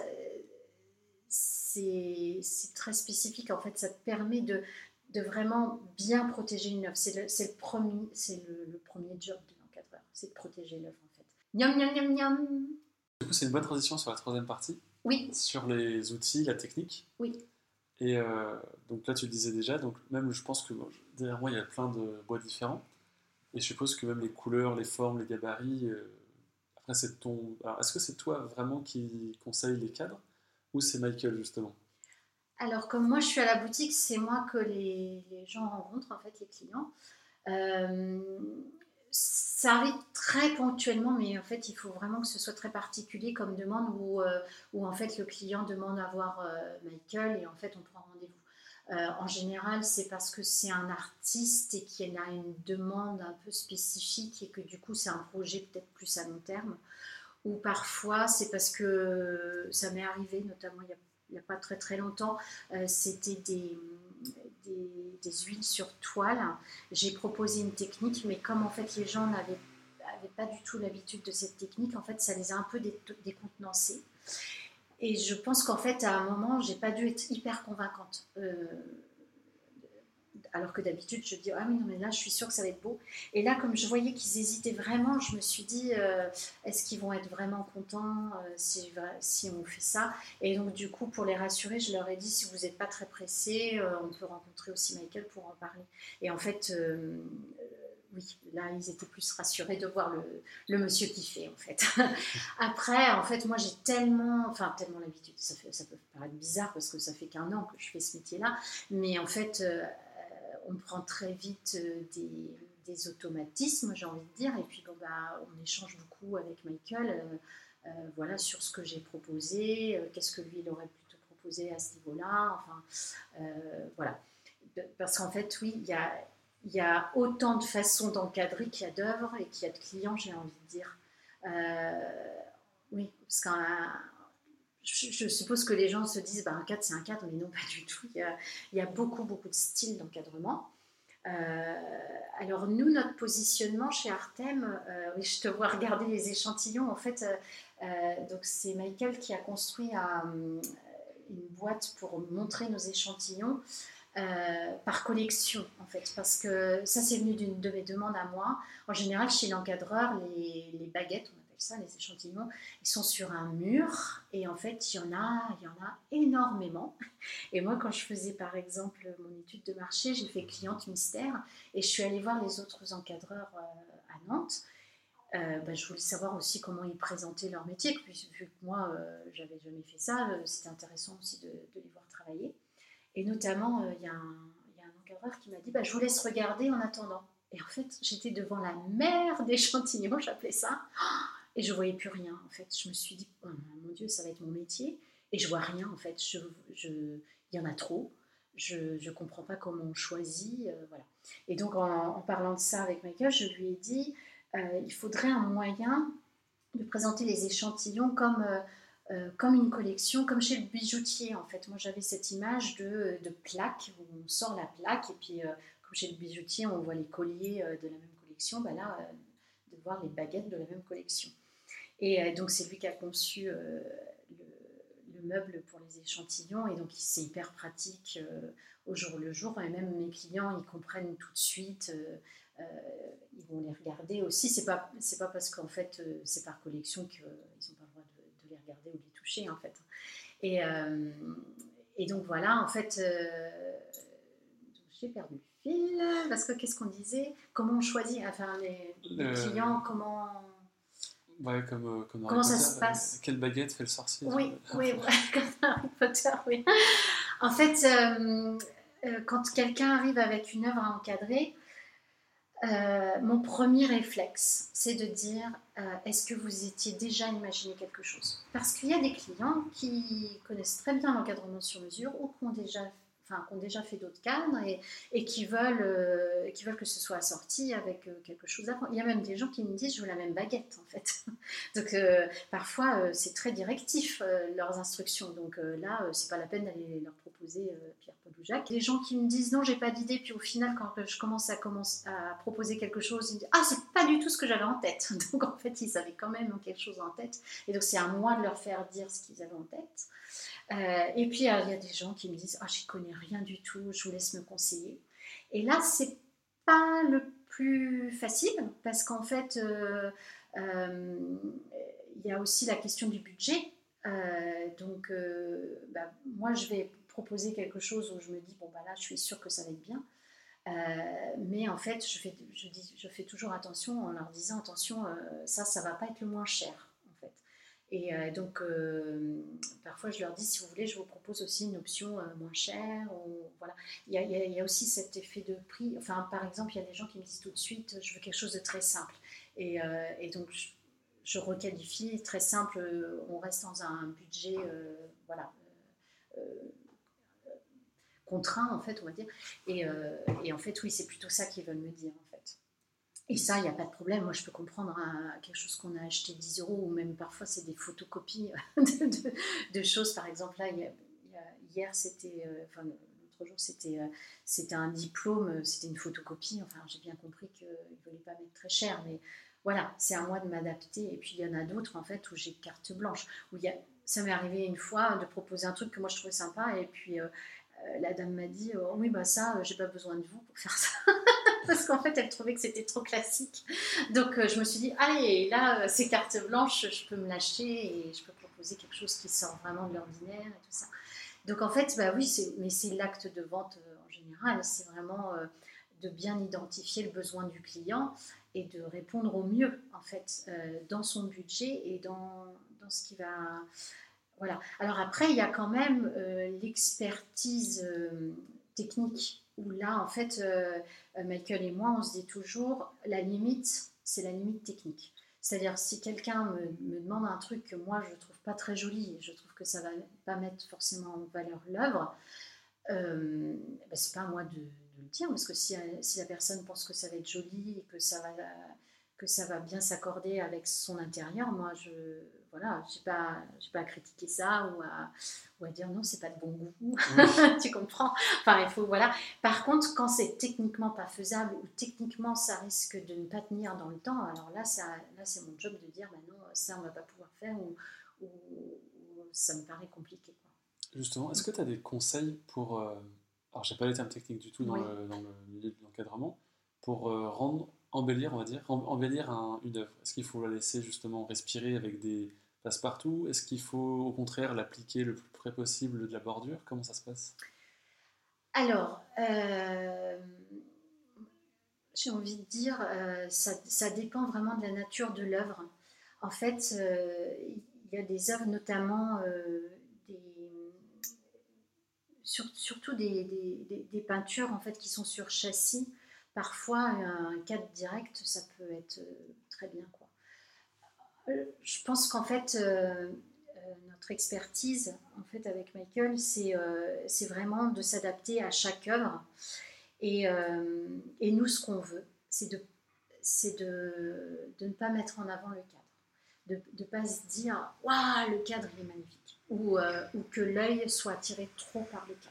très spécifique. En fait, ça te permet de, de vraiment bien protéger une œuvre. C'est le, le, premier, le, le premier job de l'encadreur, c'est de protéger l'œuvre en fait. Niam, niam, niam, niam. Du coup, c'est une bonne transition sur la troisième partie. Oui. Sur les outils, la technique. Oui. Et euh, donc là, tu le disais déjà, donc même je pense que derrière moi, il y a plein de bois différents. Et je suppose que même les couleurs, les formes, les gabarits, euh, après c'est ton... Alors est-ce que c'est toi vraiment qui conseille les cadres ou c'est Michael justement? Alors comme moi je suis à la boutique, c'est moi que les, les, gens rencontrent, en fait les clients. Euh, ça arrive très ponctuellement, mais en fait, il faut vraiment que ce soit très particulier comme demande où, euh, où en fait le client demande à voir euh, Michael et en fait on prend rendez-vous. Euh, en général, c'est parce que c'est un artiste et qu'il a une demande un peu spécifique et que du coup c'est un projet peut-être plus à long terme. Ou parfois c'est parce que ça m'est arrivé, notamment il y a n'y a pas très très longtemps, euh, c'était des, des, huiles sur toile. J'ai proposé une technique, mais comme en fait les gens n'avaient pas du tout l'habitude de cette technique, en fait ça les a un peu décontenancés. Et je pense qu'en fait à un moment, j'ai pas dû être hyper convaincante. Euh, alors que d'habitude, je dis Ah oui, non, mais là, je suis sûre que ça va être beau. Et là, comme je voyais qu'ils hésitaient vraiment, je me suis dit euh, Est-ce qu'ils vont être vraiment contents euh, si, on fait ça? Et donc, du coup, pour les rassurer, je leur ai dit Si vous n'êtes pas très pressés, euh, on peut rencontrer aussi Michael pour en parler. Et en fait, oui, là, ils étaient plus rassurés de voir le, le monsieur qui fait, en fait. (laughs) Après, en fait, moi, j'ai tellement, enfin, tellement l'habitude, ça, ça peut paraître bizarre parce que ça fait qu'un an que je fais ce métier-là, mais en fait, on prend très vite euh, des, automatismes, j'ai envie de dire, et puis bon, bah, on échange beaucoup avec Michael euh, euh, voilà, sur ce que j'ai proposé, qu'est-ce que lui il aurait plutôt proposé à ce niveau-là, enfin, voilà. Parce qu'en fait, oui, il y a, y a autant de façons d'encadrer qu'il y a d'œuvres et qu'il y a de clients, j'ai envie de dire. oui, parce qu'un je, suppose que les gens se disent bah, un cadre c'est un cadre, mais non pas du tout. Il y a, beaucoup beaucoup de styles d'encadrement. alors nous, notre positionnement chez Artem, oui, je te vois regarder les échantillons. En fait, donc c'est Michael qui a construit une boîte pour montrer nos échantillons. Euh, par collection en fait parce que ça c'est venu d'une de mes demandes à moi en général chez l'encadreur les, baguettes on les échantillons ils sont sur un mur et en fait il y en a il y en a énormément et moi quand je faisais par exemple mon étude de marché j'ai fait cliente mystère et je suis allée voir les autres encadreurs euh, à Nantes euh, bah, je voulais savoir aussi comment ils présentaient leur métier, vu que moi, j'avais jamais fait ça, c'était intéressant aussi de, les voir travailler. Et notamment, euh, il y, a un encadreur qui m'a dit bah, Je vous laisse regarder en attendant. Et en fait, j'étais devant la mer d'échantillons, (laughs) j'appelais ça, et je voyais plus rien. En fait, je me suis dit oh, Mon Dieu, ça va être mon métier. Et je vois rien, en fait. Il je, y en a trop. Je ne comprends pas comment on choisit. Euh, voilà. Et donc, en, parlant de ça avec Michael, je lui ai dit euh, il faudrait un moyen de présenter les échantillons comme euh, comme une collection, comme chez le bijoutier en fait. Moi j'avais cette image de, de, plaque où on sort la plaque et puis euh, comme chez le bijoutier on voit les colliers euh, de la même collection, bah là de voir les baguettes de la même collection. Et donc c'est lui qui a conçu le, meuble pour les échantillons et donc c'est hyper pratique au jour le jour et même mes clients ils comprennent tout de suite. ils vont les regarder aussi. C'est pas c'est pas parce qu'en fait c'est par collection qu'ils ont pas regarder ou les toucher en fait. Et, euh, et donc voilà, en fait, euh, j'ai perdu le fil parce que qu'est-ce qu'on disait? Comment on choisit, enfin les, clients, comment Ouais, comme, euh, Comment ça se passe Quelle baguette fait le sorcier Oui, oui, (laughs) comme Harry Potter, oui. En fait, quand quelqu'un arrive avec une œuvre à encadrer, euh, mon premier réflexe, c'est de dire euh, est-ce que vous étiez déjà imaginé quelque chose? Parce qu'il y a des clients qui connaissent très bien l'encadrement sur mesure ou qui ont déjà enfin, qui ont déjà fait d'autres cadres et, qui, veulent, euh, qui veulent que ce soit assorti avec euh, quelque chose d'avant. Il y a même des gens qui me disent je veux la même baguette en fait. (laughs) Donc euh, parfois c'est très directif leurs instructions. Donc là c'est pas la peine d'aller leur proposer Pierre Paul ou Jacques. Des gens qui me disent non j'ai pas d'idée puis au final quand je commence à, commence à proposer quelque chose ils me disent ah c'est pas du tout ce que j'avais en tête. (laughs) Donc en fait ils avaient quand même quelque chose en tête et donc c'est à moi de leur faire dire ce qu'ils avaient en tête. Euh, et puis, il y a des gens qui me disent Ah, oh, j'y connais rien du tout, je vous laisse me conseiller. Et là, c'est pas le plus facile parce qu'en fait, euh, euh, il y a aussi la question du budget. donc, bah, moi, je vais proposer quelque chose où je me dis Bon, bah là, je suis sûre que ça va être bien. mais en fait, je fais, je, dis, je fais toujours attention en leur disant Attention, ça, ça va pas être le moins cher. Et euh, donc, euh, parfois, je leur dis, si vous voulez, je vous propose aussi une option euh, moins chère. Voilà. il, y a, aussi cet effet de prix. Enfin, par exemple, il y a des gens qui me disent tout de suite, je veux quelque chose de très simple. Et, donc, je, requalifie, très simple, on reste dans un budget, voilà, contraint, en fait, on va dire. Et, en fait, oui, c'est plutôt ça qu'ils veulent me dire. Et ça, il n'y a pas de problème. Moi, je peux comprendre hein, quelque chose qu'on a acheté 10 euros ou même parfois c'est des photocopies (laughs) de, choses. Par exemple, là, hier, c'était, euh, enfin, l'autre jour, c'était, euh, un diplôme, c'était une photocopie. Enfin, j'ai bien compris qu'ils ne voulaient pas mettre très cher, mais voilà, c'est à moi de m'adapter. Et puis, il y en a d'autres, en fait, où j'ai carte blanche. Où y a, ça m'est arrivé une fois de proposer un truc que moi je trouvais sympa et puis euh, la dame m'a dit oh, oui bah ça j'ai pas besoin de vous pour faire ça (laughs) parce qu'en fait, elle trouvait que c'était trop classique. Donc, euh, je me suis dit, allez, là, euh, ces cartes blanches, je peux me lâcher et je peux proposer quelque chose qui sort vraiment de l'ordinaire et tout ça. Donc, en fait, bah oui, mais c'est l'acte de vente euh, en général, c'est vraiment de bien identifier le besoin du client et de répondre au mieux, en fait, dans son budget et dans, dans ce qui va. Voilà. Alors après, il y a quand même l'expertise technique où là, en fait, euh, euh, Michael et moi, on se dit toujours, la limite, c'est la limite technique. C'est-à-dire, si quelqu'un me, demande un truc que moi, je trouve pas très joli, je trouve que ça va pas mettre forcément en valeur l'œuvre, euh, ben, c'est pas à moi de, le dire, parce que si, si, la personne pense que ça va être joli, et que ça va, que ça va bien s'accorder avec son intérieur, moi, je voilà, j'ai pas, pas à critiquer ça ou à, ou à dire non, c'est pas de bon goût. (laughs) tu comprends? Enfin, il faut voilà. Par contre, quand c'est techniquement pas faisable ou techniquement ça risque de ne pas tenir dans le temps, alors là, ça, là, c'est mon job de dire, bah non, ça on va pas pouvoir faire ou, ou, ça me paraît compliqué. Justement, est-ce que tu as des conseils pour euh, alors j'ai pas les termes techniques du tout dans, le, dans le, milieu de l'encadrement, pour euh, rendre, embellir, on va dire, embellir une œuvre? Est-ce qu'il faut la laisser justement respirer avec des passe-partout Est-ce qu'il faut au contraire l'appliquer le plus près possible de la bordure? Comment ça se passe? Alors, euh, j'ai envie de dire, euh, ça, dépend vraiment de la nature de l'œuvre. En fait, il y a des œuvres notamment surtout des, des, peintures en fait qui sont sur châssis. Parfois, un cadre direct, ça peut être euh, très bien. Quoi. Euh, je pense qu'en fait, euh, notre expertise en fait, avec Michael, c'est vraiment de s'adapter à chaque œuvre. Et, et nous, ce qu'on veut, c'est de, de, de, ne pas mettre en avant le cadre. De ne pas se dire Waouh, le cadre il est magnifique ou, euh, ou que l'œil soit attiré trop par le cadre.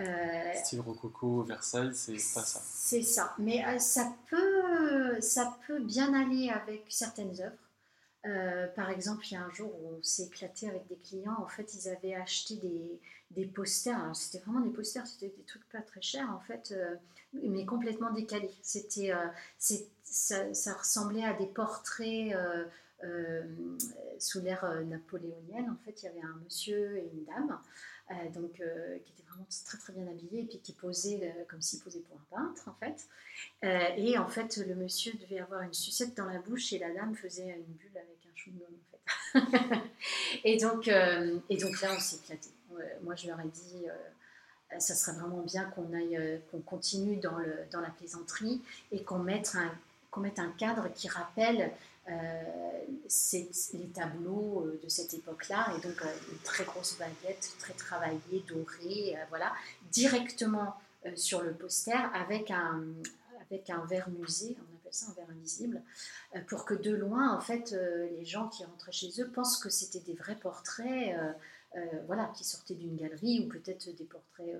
Euh, Style rococo, Versailles, c'est pas ça. C'est ça, mais euh, ça, peut, ça peut bien aller avec certaines œuvres. par exemple, il y a un jour où on s'est éclaté avec des clients. En fait, ils avaient acheté des, des posters. C'était vraiment des posters, c'était des trucs pas très chers en fait, mais complètement décalés. C'était, ça, ça, ressemblait à des portraits euh, sous l'ère euh, napoléonienne, en fait, il y avait un monsieur et une dame, euh, donc, qui étaient vraiment très très bien habillés et puis qui posaient comme s'ils posaient pour un peintre, en fait. et en fait, le monsieur devait avoir une sucette dans la bouche et la dame faisait une bulle avec un de en fait. (laughs) et, donc, et donc là, on s'est éclaté. moi, je leur ai dit ça serait vraiment bien qu'on aille, qu'on continue dans, le, dans la plaisanterie et qu'on mette un, qu'on mette un cadre qui rappelle euh, les tableaux euh, de cette époque-là, et donc euh, une très grosse baguette, très travaillée, dorée, voilà, directement sur le poster avec un, avec un verre musée, on appelle ça un verre invisible, pour que de loin, en fait, les gens qui rentraient chez eux pensent que c'était des vrais portraits, voilà, qui sortaient d'une galerie ou peut-être des portraits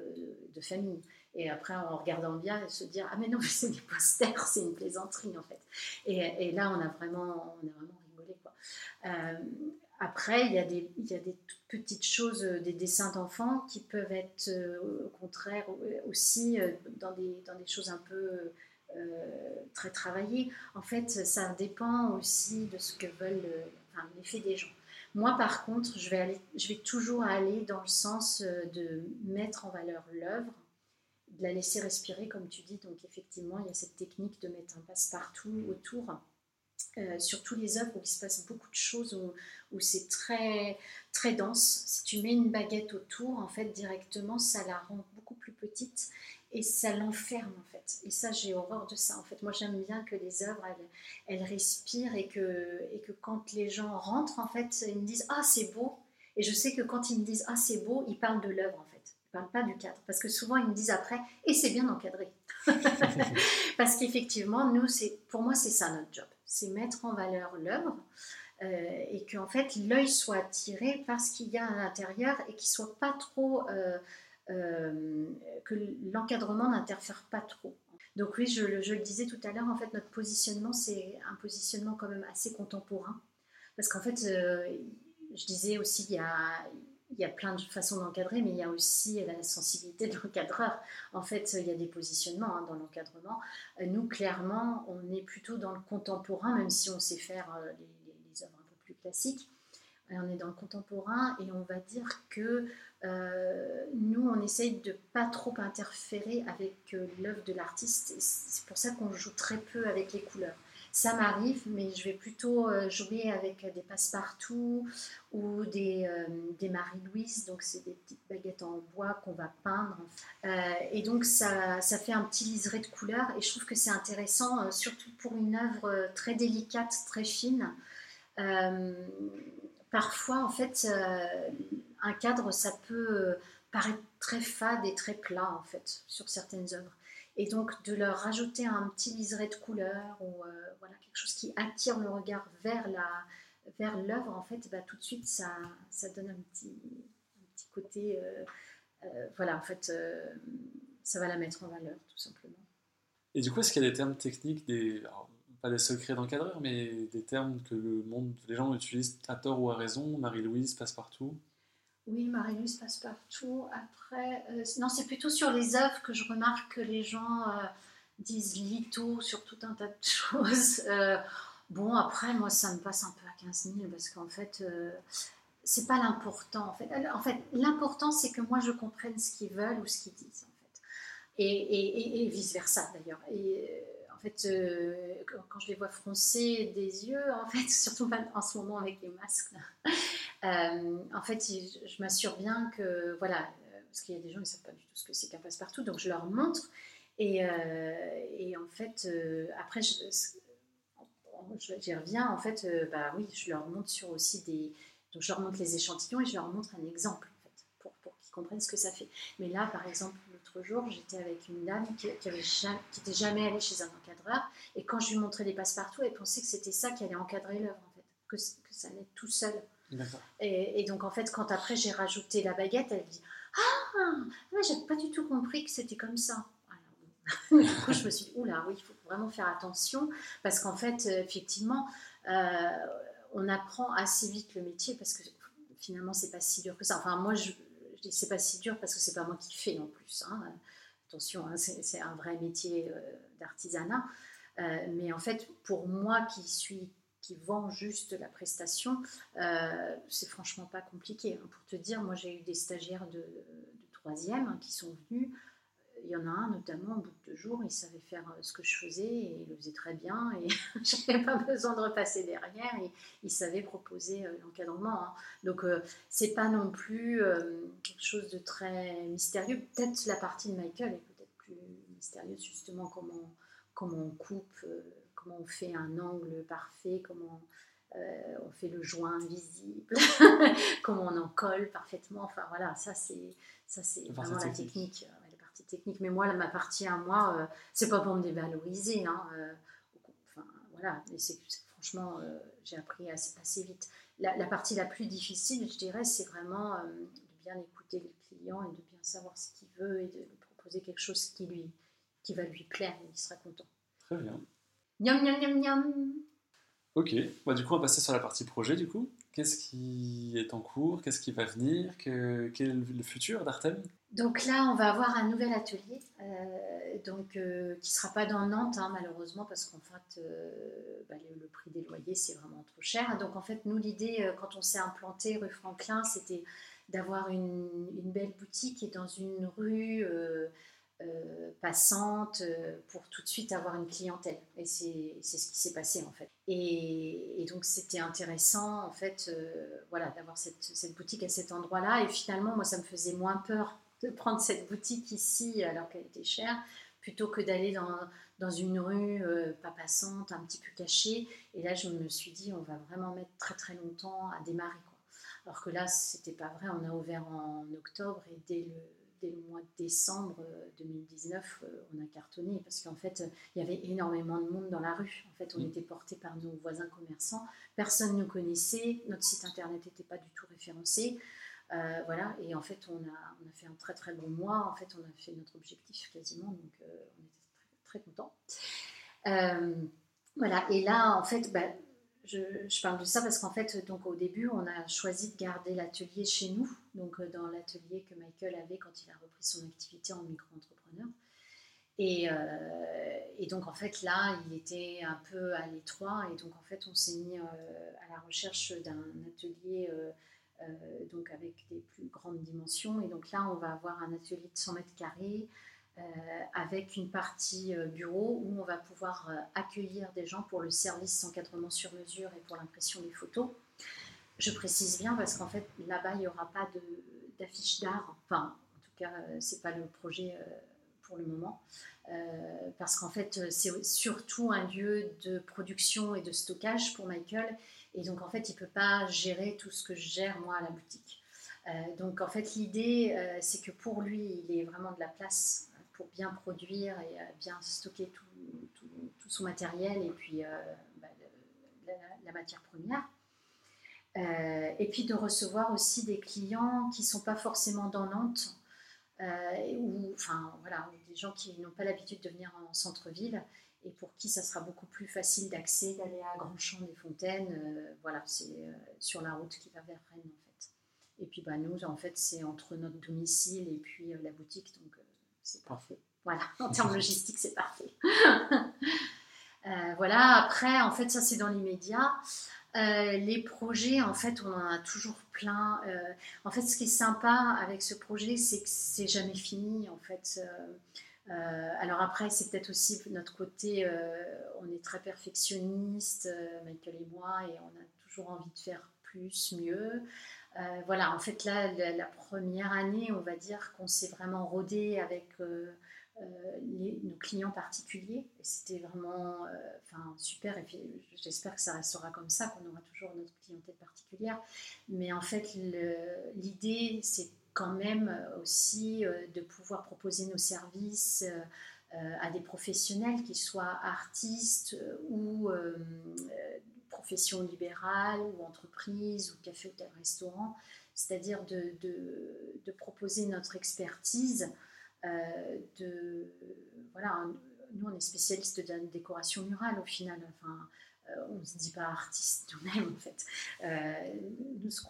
de famille. Et après, en regardant bien, se dire Ah, mais non, (laughs) c'est des posters, c'est une plaisanterie en fait. Et, et, là, on a vraiment, on a vraiment rigolé. Quoi. Euh, après, il y, a des, il y a des toutes petites choses, euh, des dessins d'enfants qui peuvent être euh, au contraire aussi dans des, dans des choses un peu très travaillées. En fait, ça dépend aussi de ce que veulent enfin, l'effet des gens. Moi, par contre, je vais, je vais toujours aller dans le sens de mettre en valeur l'œuvre de la laisser respirer, comme tu dis. Donc effectivement, il y a cette technique de mettre un passe-partout autour. Euh, sur tous les œuvres où il se passe beaucoup de choses, où, où c'est très, très dense. Si tu mets une baguette autour, en fait, directement, ça la rend beaucoup plus petite et ça l'enferme, en fait. Et ça, j'ai horreur de ça. En fait, moi, j'aime bien que les œuvres, elles, respirent et que, et que quand les gens rentrent, en fait, ils me disent « Ah, c'est beau !» Et je sais que quand ils me disent « Ah, c'est beau », ils parlent de l'œuvre, en fait pas du cadre. Parce que souvent, ils me disent après, et c'est bien encadré. (laughs) parce qu'effectivement, nous, c'est, pour moi, c'est ça notre job. C'est mettre en valeur l'œuvre euh, et qu'en fait, l'œil soit attiré parce qu'il y a à l'intérieur et qu'il soit pas trop. Euh, euh, que l'encadrement n'interfère pas trop. Donc oui, je, je, le disais tout à l'heure, en fait, notre positionnement, c'est un positionnement quand même assez contemporain. Parce qu'en fait, je disais aussi, il y a, il y a plein de façons d'encadrer, mais il y a aussi la sensibilité de l'encadreur. En fait, il y a des positionnements hein, dans l'encadrement. Euh, nous, clairement, on est plutôt dans le contemporain, même si on sait faire euh, les, œuvres un peu plus classiques. Euh, on est dans le contemporain et on va dire que nous, on essaye de pas trop interférer avec l'œuvre de l'artiste. C'est pour ça qu'on joue très peu avec les couleurs. Ça m'arrive, mais je vais plutôt euh, jouer avec des passe-partout ou des, euh, des Marie-Louise. Donc, c'est des petites baguettes en bois qu'on va peindre. Euh, et donc, ça, ça, fait un petit liseré de couleurs. Et je trouve que c'est intéressant, surtout pour une œuvre très délicate, très fine. parfois, en fait, un cadre, ça peut paraître très fade et très plat, en fait, sur certaines œuvres. Et donc de leur rajouter un petit liseré de couleur ou voilà, quelque chose qui attire le regard vers la vers l'œuvre, en fait, bah, tout de suite, ça, ça donne un petit, un petit côté. voilà, en fait, ça va la mettre en valeur, tout simplement. Et du coup, est-ce qu'il y a des termes techniques, des, pas des secrets d'encadreur, mais des termes que le monde, les gens utilisent à tort ou à raison? Marie-Louise passe partout? Oui, Marie-Louise passe partout. Après, euh, non, c'est plutôt sur les œuvres que je remarque que les gens euh, disent litho sur tout un tas de (laughs) choses. Euh, bon, après, moi, ça me passe un peu à 15 000 parce qu'en fait, c'est pas l'important. En fait, l'important, c'est que moi, je comprenne ce qu'ils veulent ou ce qu'ils disent. En fait. Et, vice-versa, d'ailleurs. Et en fait, euh, quand je les vois froncer des yeux, en fait, (laughs) surtout en ce moment avec les masques, euh, en fait, je m'assure bien que, voilà, euh, parce qu'il y a des gens qui ne savent pas du tout ce que c'est qu'un passe-partout, donc je leur montre. Et, et en fait, après, j'y reviens, en fait, bah oui, je leur montre sur aussi des. Donc, je leur montre les échantillons et je leur montre un exemple, en fait, pour, pour qu'ils comprennent ce que ça fait. Mais là, par exemple, jour, j'étais avec une dame qui, qui, était jamais allée chez un encadreur. Et quand je lui montrais les passe-partout, elle pensait que c'était ça qui allait encadrer l'œuvre, en fait, que, que, ça allait tout seul. Et, donc, en fait, quand après j'ai rajouté la baguette, elle dit Ah, ouais, j'ai pas du tout compris que c'était comme ça. (laughs) Alors, je me suis dit Oula, oui, il faut vraiment faire attention parce qu'en fait, euh, effectivement, euh, on apprend assez vite le métier parce que finalement, c'est pas si dur que ça. Enfin, moi, je, je dis c'est pas si dur parce que c'est pas moi qui fais en plus. Hein. Attention, hein, c'est un vrai métier euh, d'artisanat. Mais en fait, pour moi qui suis qui vend juste la prestation, euh, c'est franchement pas compliqué. Hein. Pour te dire, moi j'ai eu des stagiaires de, troisième qui sont venus il y en a un notamment, au bout de deux jours, il savait faire euh, ce que je faisais et il le faisait très bien et (laughs) je n'avais pas besoin de repasser derrière et il savait proposer euh, l'encadrement. Hein. Donc c'est pas non plus quelque chose de très mystérieux. Peut-être la partie de Michael est peut-être plus mystérieuse justement comment, comment on coupe, comment on fait un angle parfait, comment on fait le joint visible, (laughs) comment on en colle parfaitement. Enfin voilà, ça c'est ça c'est vraiment la technique technique. Mais moi, ma partie à moi, euh, c'est pas pour me dévaloriser. Hein, euh, enfin, voilà, mais c'est franchement, euh, j'ai appris assez, vite. La, partie la plus difficile, je dirais, c'est vraiment de bien écouter le client et de bien savoir ce qu'il veut et de lui proposer quelque chose qui, lui, qui va lui plaire et il sera content. Très bien. Niam, niam, niam, niam. Ok, bah, du coup, on va passer sur la partie projet, du coup. Qu'est-ce qui est en cours? Qu'est-ce qui va venir? Que, Quel est le futur d'Artem? Donc là, on va avoir un nouvel atelier, euh, donc, euh, qui ne sera pas dans Nantes, hein, malheureusement, parce qu'en fait, euh, bah, le, prix des loyers, c'est vraiment trop cher. Donc en fait, nous, l'idée, quand on s'est implanté rue Franklin, c'était d'avoir une, belle boutique et dans une rue passante pour tout de suite avoir une clientèle. Et c'est ce qui s'est passé, en fait. Et, donc c'était intéressant, en fait, voilà, d'avoir cette, cette boutique à cet endroit-là. Et finalement, moi, ça me faisait moins peur de (laughs) prendre cette boutique ici alors qu'elle était chère, plutôt que d'aller dans, dans, une rue euh, pas passante, un petit peu cachée. Et là, je me suis dit, on va vraiment mettre très très longtemps à démarrer. Quoi. Alors que là, c'était pas vrai. On a ouvert en octobre et dès le, dès le mois de décembre 2019, euh, euh, on a cartonné parce qu'en fait, il y avait énormément de monde dans la rue. En fait, on était porté par nos voisins commerçants. Personne ne nous connaissait. Notre site internet n'était pas du tout référencé. Euh, voilà, et en fait, on a, on a, fait un très très bon mois. En fait, on a fait notre objectif quasiment, donc euh, on était très, très contents. Euh, voilà, et là, en fait, bah, je, parle de ça parce qu'en fait, donc au début, on a choisi de garder l'atelier chez nous, donc dans l'atelier que Michael avait quand il a repris son activité en micro-entrepreneur. Et, et, donc, en fait, là, il était un peu à l'étroit, et donc, en fait, on s'est mis à la recherche d'un atelier euh, donc avec des plus grandes dimensions. Et donc là, on va avoir un atelier de 100 mètres carrés euh, avec une partie euh, bureau où on va pouvoir accueillir des gens pour le service encadrement sur mesure et pour l'impression des photos. Je précise bien parce qu'en fait, là-bas, il n'y aura pas d'affiche d'art. Enfin, en tout cas, ce n'est pas le projet pour le moment. parce qu'en fait, c'est surtout un lieu de production et de stockage pour Michael. Et donc, en fait, il ne peut pas gérer tout ce que je gère, moi, à la boutique. Euh, donc, en fait, l'idée, euh, c'est que pour lui, il ait vraiment de la place pour bien produire et bien stocker tout, son matériel et puis bah, la, matière première. et puis de recevoir aussi des clients qui ne sont pas forcément dans Nantes, ou enfin voilà, des gens qui n'ont pas l'habitude de venir en centre-ville et pour qui ça sera beaucoup plus facile d'accès, d'aller à Grandchamp des Fontaines. Euh, voilà, c'est euh, sur la route qui va vers Rennes en fait. Et puis bah, nous, en fait, c'est entre notre domicile et puis euh, la boutique, donc c'est parfait. Voilà, (laughs) en termes logistiques, c'est parfait. (laughs) voilà, après, en fait, ça c'est dans l'immédiat. les projets, en fait, on en a toujours plein. en fait, ce qui est sympa avec ce projet, c'est que c'est jamais fini. En fait, euh, alors après, c'est peut-être aussi notre côté, euh, on est très perfectionniste, euh, Michael et moi, et on a toujours envie de faire plus, mieux. Voilà, en fait là, la, première année, on va dire qu'on s'est vraiment rodé avec nos clients particuliers. C'était vraiment enfin, super. Et j'espère que ça restera comme ça, qu'on aura toujours notre clientèle particulière. Mais en fait, l'idée, c'est quand même euh, aussi euh, de pouvoir proposer nos services euh, à des professionnels, qu'ils soient artistes ou professions libérales ou entreprises ou café, hôtel, restaurant, c'est-à-dire de, proposer notre expertise. voilà, nous, on est spécialiste de la décoration murale au final. Enfin, on ne se dit pas artiste nous-mêmes en fait. nous, ce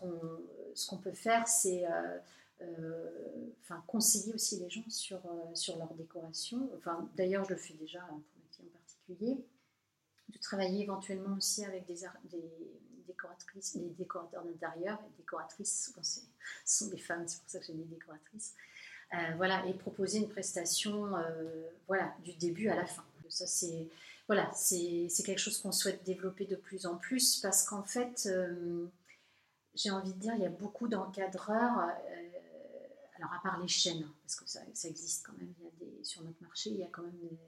qu'on, peut faire, c'est euh, conseiller aussi les gens sur, euh, leur décoration. Enfin, D'ailleurs, je le fais déjà pour mes clients particuliers. De travailler éventuellement aussi avec des, des décoratrices, des décorateurs d'intérieur décoratrices, ce sont des femmes, c'est pour ça que j'ai des décoratrices. Euh, voilà, et proposer une prestation voilà, du début à la fin. Ça, c'est voilà, quelque chose qu'on souhaite développer de plus en plus parce qu'en fait, j'ai envie de dire, il y a beaucoup d'encadreurs alors à part les chaînes, parce que ça, existe quand même, il y a des, sur notre marché, il y a quand même des,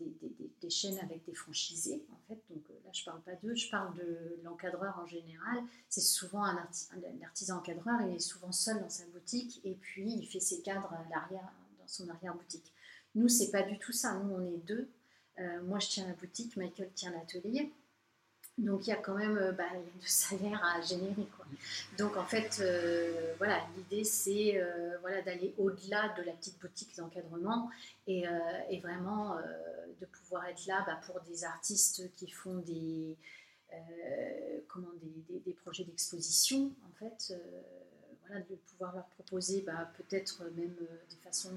des, chaînes avec des franchisés, en fait. Donc euh, là, je ne parle pas d'eux, je parle de l'encadreur en général. C'est souvent un, artisan encadreur, il est souvent seul dans sa boutique, et puis il fait ses cadres à dans son arrière-boutique. Nous, c'est pas du tout ça. Nous, on est deux. Euh, moi, je tiens la boutique, Michael tient l'atelier. Donc il y a quand même euh, bah, de (laughs) salaire à générer. Donc en fait, euh, voilà, l'idée c'est euh, voilà, d'aller au-delà de la petite boutique d'encadrement et, et vraiment de pouvoir être là bah, pour des artistes qui font des, comment, des, des, projets d'exposition, en fait. voilà, de pouvoir leur proposer bah, peut-être même des façons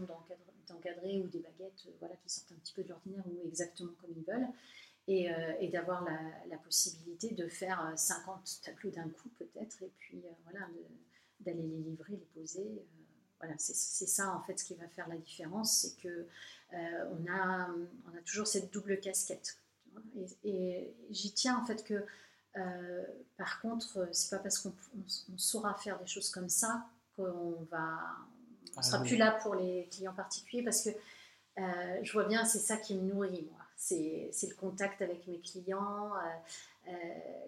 d'encadrer ou des baguettes voilà, qui sortent un petit peu de l'ordinaire ou exactement comme ils veulent. Euh, et, d'avoir la, possibilité de faire 50 euh, tableaux d'un coup peut-être, et puis euh, voilà, d'aller les livrer, les poser. voilà, c'est ça en fait ce qui va faire la différence, c'est que on, a, on a toujours cette double casquette. Et, j'y tiens en fait que, par contre, c'est pas parce qu'on saura faire des choses comme ça qu'on va, on sera ah plus là pour les clients particuliers, parce que je vois bien, c'est ça qui me nourrit moi c'est le contact avec mes clients, euh, euh,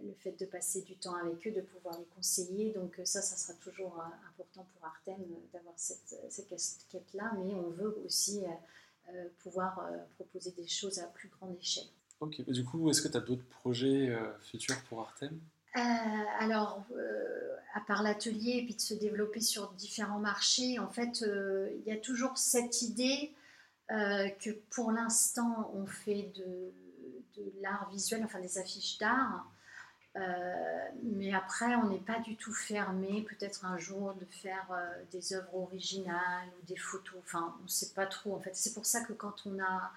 le fait de passer du temps avec eux, de pouvoir les conseiller. Donc euh, ça, ça sera toujours important pour Artem d'avoir cette, cette casquette-là, mais on veut aussi pouvoir proposer des choses à plus grande échelle. Ok, du coup, est-ce que tu as d'autres projets futurs pour Artem? Alors, à part l'atelier et puis de se développer sur différents marchés, en fait, il y a toujours cette idée euh, que pour l'instant on fait de, l'art visuel, enfin des affiches d'art. Euh, mais après, on n'est pas du tout fermé, peut-être un jour de faire euh, des œuvres originales ou des photos. Enfin, on ne sait pas trop. En fait, c'est pour ça que quand on a,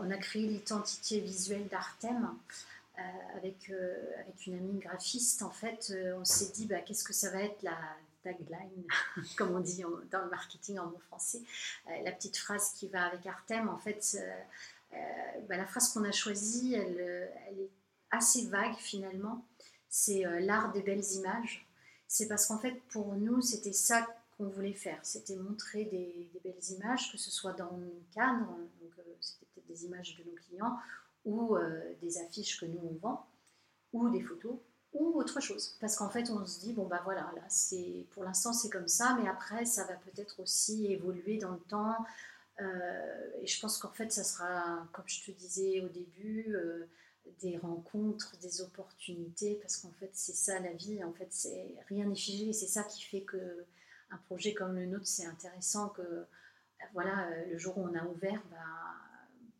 on a créé l'identité visuelle d'Artem avec, avec une amie graphiste, en fait, on s'est dit, bah, qu'est-ce que ça va être la tagline, (laughs) comme on dit dans le marketing en bon français, euh, la petite phrase qui va avec Artem, en fait, euh, euh, bah, la phrase qu'on a choisie, elle, est assez vague finalement. C'est l'art des belles images. C'est parce qu'en fait, pour nous, c'était ça qu'on voulait faire. C'était montrer des, belles images, que ce soit dans nos cadres, donc c'était peut-être des images de nos clients, ou des affiches que nous on vend, ou des photos, ou autre chose. Parce qu'en fait, on se dit, bon, bah voilà, là, c'est, pour l'instant, c'est comme ça, mais après, ça va peut-être aussi évoluer dans le temps. et je pense qu'en fait, ça sera, comme je te disais au début, des rencontres, des opportunités, parce qu'en fait, c'est ça la vie. En fait, c'est rien n'est figé. Et c'est ça qui fait que un projet comme le nôtre, c'est intéressant. Que voilà, le jour où on a ouvert, bah,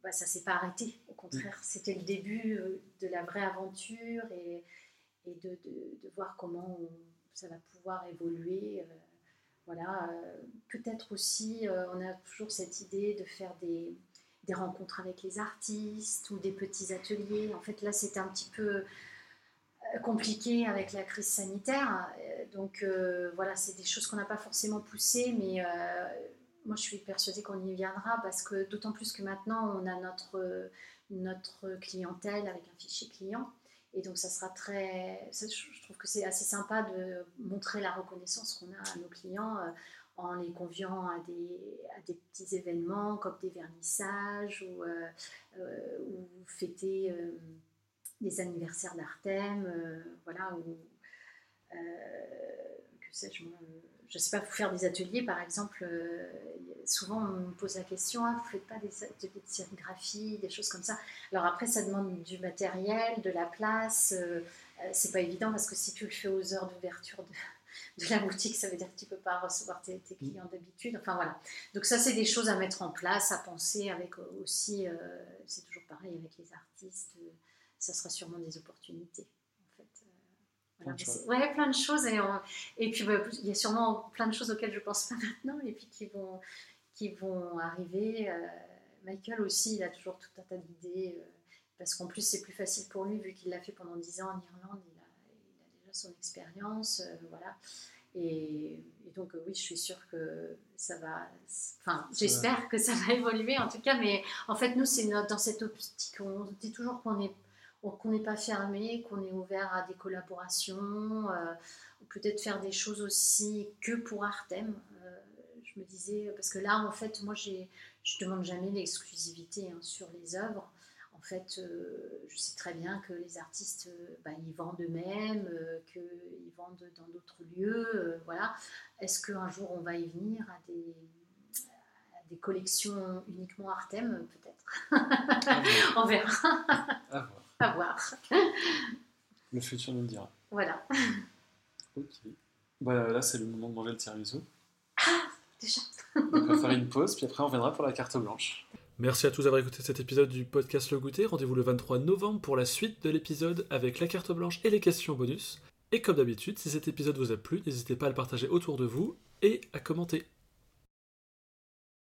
bah ça s'est pas arrêté. Au contraire, c'était le début de la vraie aventure et, et de, de, voir comment ça va pouvoir évoluer. Voilà, peut-être aussi, on a toujours cette idée de faire des, des rencontres avec les artistes ou des petits ateliers. En fait, là, c'était un petit peu euh, compliqué avec la crise sanitaire. Euh, donc euh, voilà, c'est des choses qu'on n'a pas forcément poussées, mais moi je suis persuadée qu'on y viendra parce que d'autant plus que maintenant on a notre, notre clientèle avec un fichier client. Et donc ça sera très... je trouve que c'est assez sympa de montrer la reconnaissance qu'on a à nos clients en les conviant à des, à des petits événements comme des vernissages ou, euh, euh, fêter euh, des anniversaires d'Artem, voilà, ou que sais-je, je ne sais pas, faire des ateliers par exemple. souvent on me pose la question, ah, vous ne faites pas des ateliers de sérigraphie, des choses comme ça. Alors après, ça demande du matériel, de la place. c'est pas évident parce que si tu le fais aux heures d'ouverture de (laughs) la boutique, ça veut dire que tu ne peux pas recevoir tes, clients d'habitude. Enfin voilà. Donc ça, c'est des choses à mettre en place, à penser avec aussi, euh, c'est toujours pareil avec les artistes, euh, ça sera sûrement des opportunités. Fait. Euh, voilà. ouais, plein de choses. Et, et puis bah, il y a sûrement plein de choses auxquelles je ne pense (laughs) pas maintenant et puis qui vont, qui vont arriver. Michael aussi, il a toujours tout un tas d'idées. parce qu'en plus, c'est plus facile pour lui, vu qu'il l'a fait pendant 10 ans en Irlande son expérience, euh, voilà. Et, donc oui, je suis sûre que ça va. Enfin, j'espère que ça va (laughs) évoluer en tout cas. Mais en fait, nous, c'est dans cette optique, on dit toujours qu'on est qu'on n'est pas fermé, qu'on est ouvert à des collaborations, euh, peut-être faire des choses aussi que pour Artem. Euh, je me disais, parce que là, en fait, moi, je ne demande jamais l'exclusivité hein, sur les œuvres en fait, euh, je sais très bien que les artistes, bah, ils vendent eux-mêmes, qu'ils vendent dans d'autres lieux. voilà. Est-ce qu'un jour on va y venir à des, des collections uniquement Artem? Peut-être. (laughs) on verra. Voir. À voir. (laughs) Le futur nous le dira. Voilà. Ok. Bah, là, c'est le moment de manger le tiramisu. Ah, déjà. on va faire une pause, puis après, on viendra pour la carte blanche. Merci à tous d'avoir écouté cet épisode du podcast Le Goûter. Rendez-vous le 23 novembre pour la suite de l'épisode avec la carte blanche et les questions bonus. Et comme d'habitude, si cet épisode vous a plu, n'hésitez pas à le partager autour de vous et à commenter.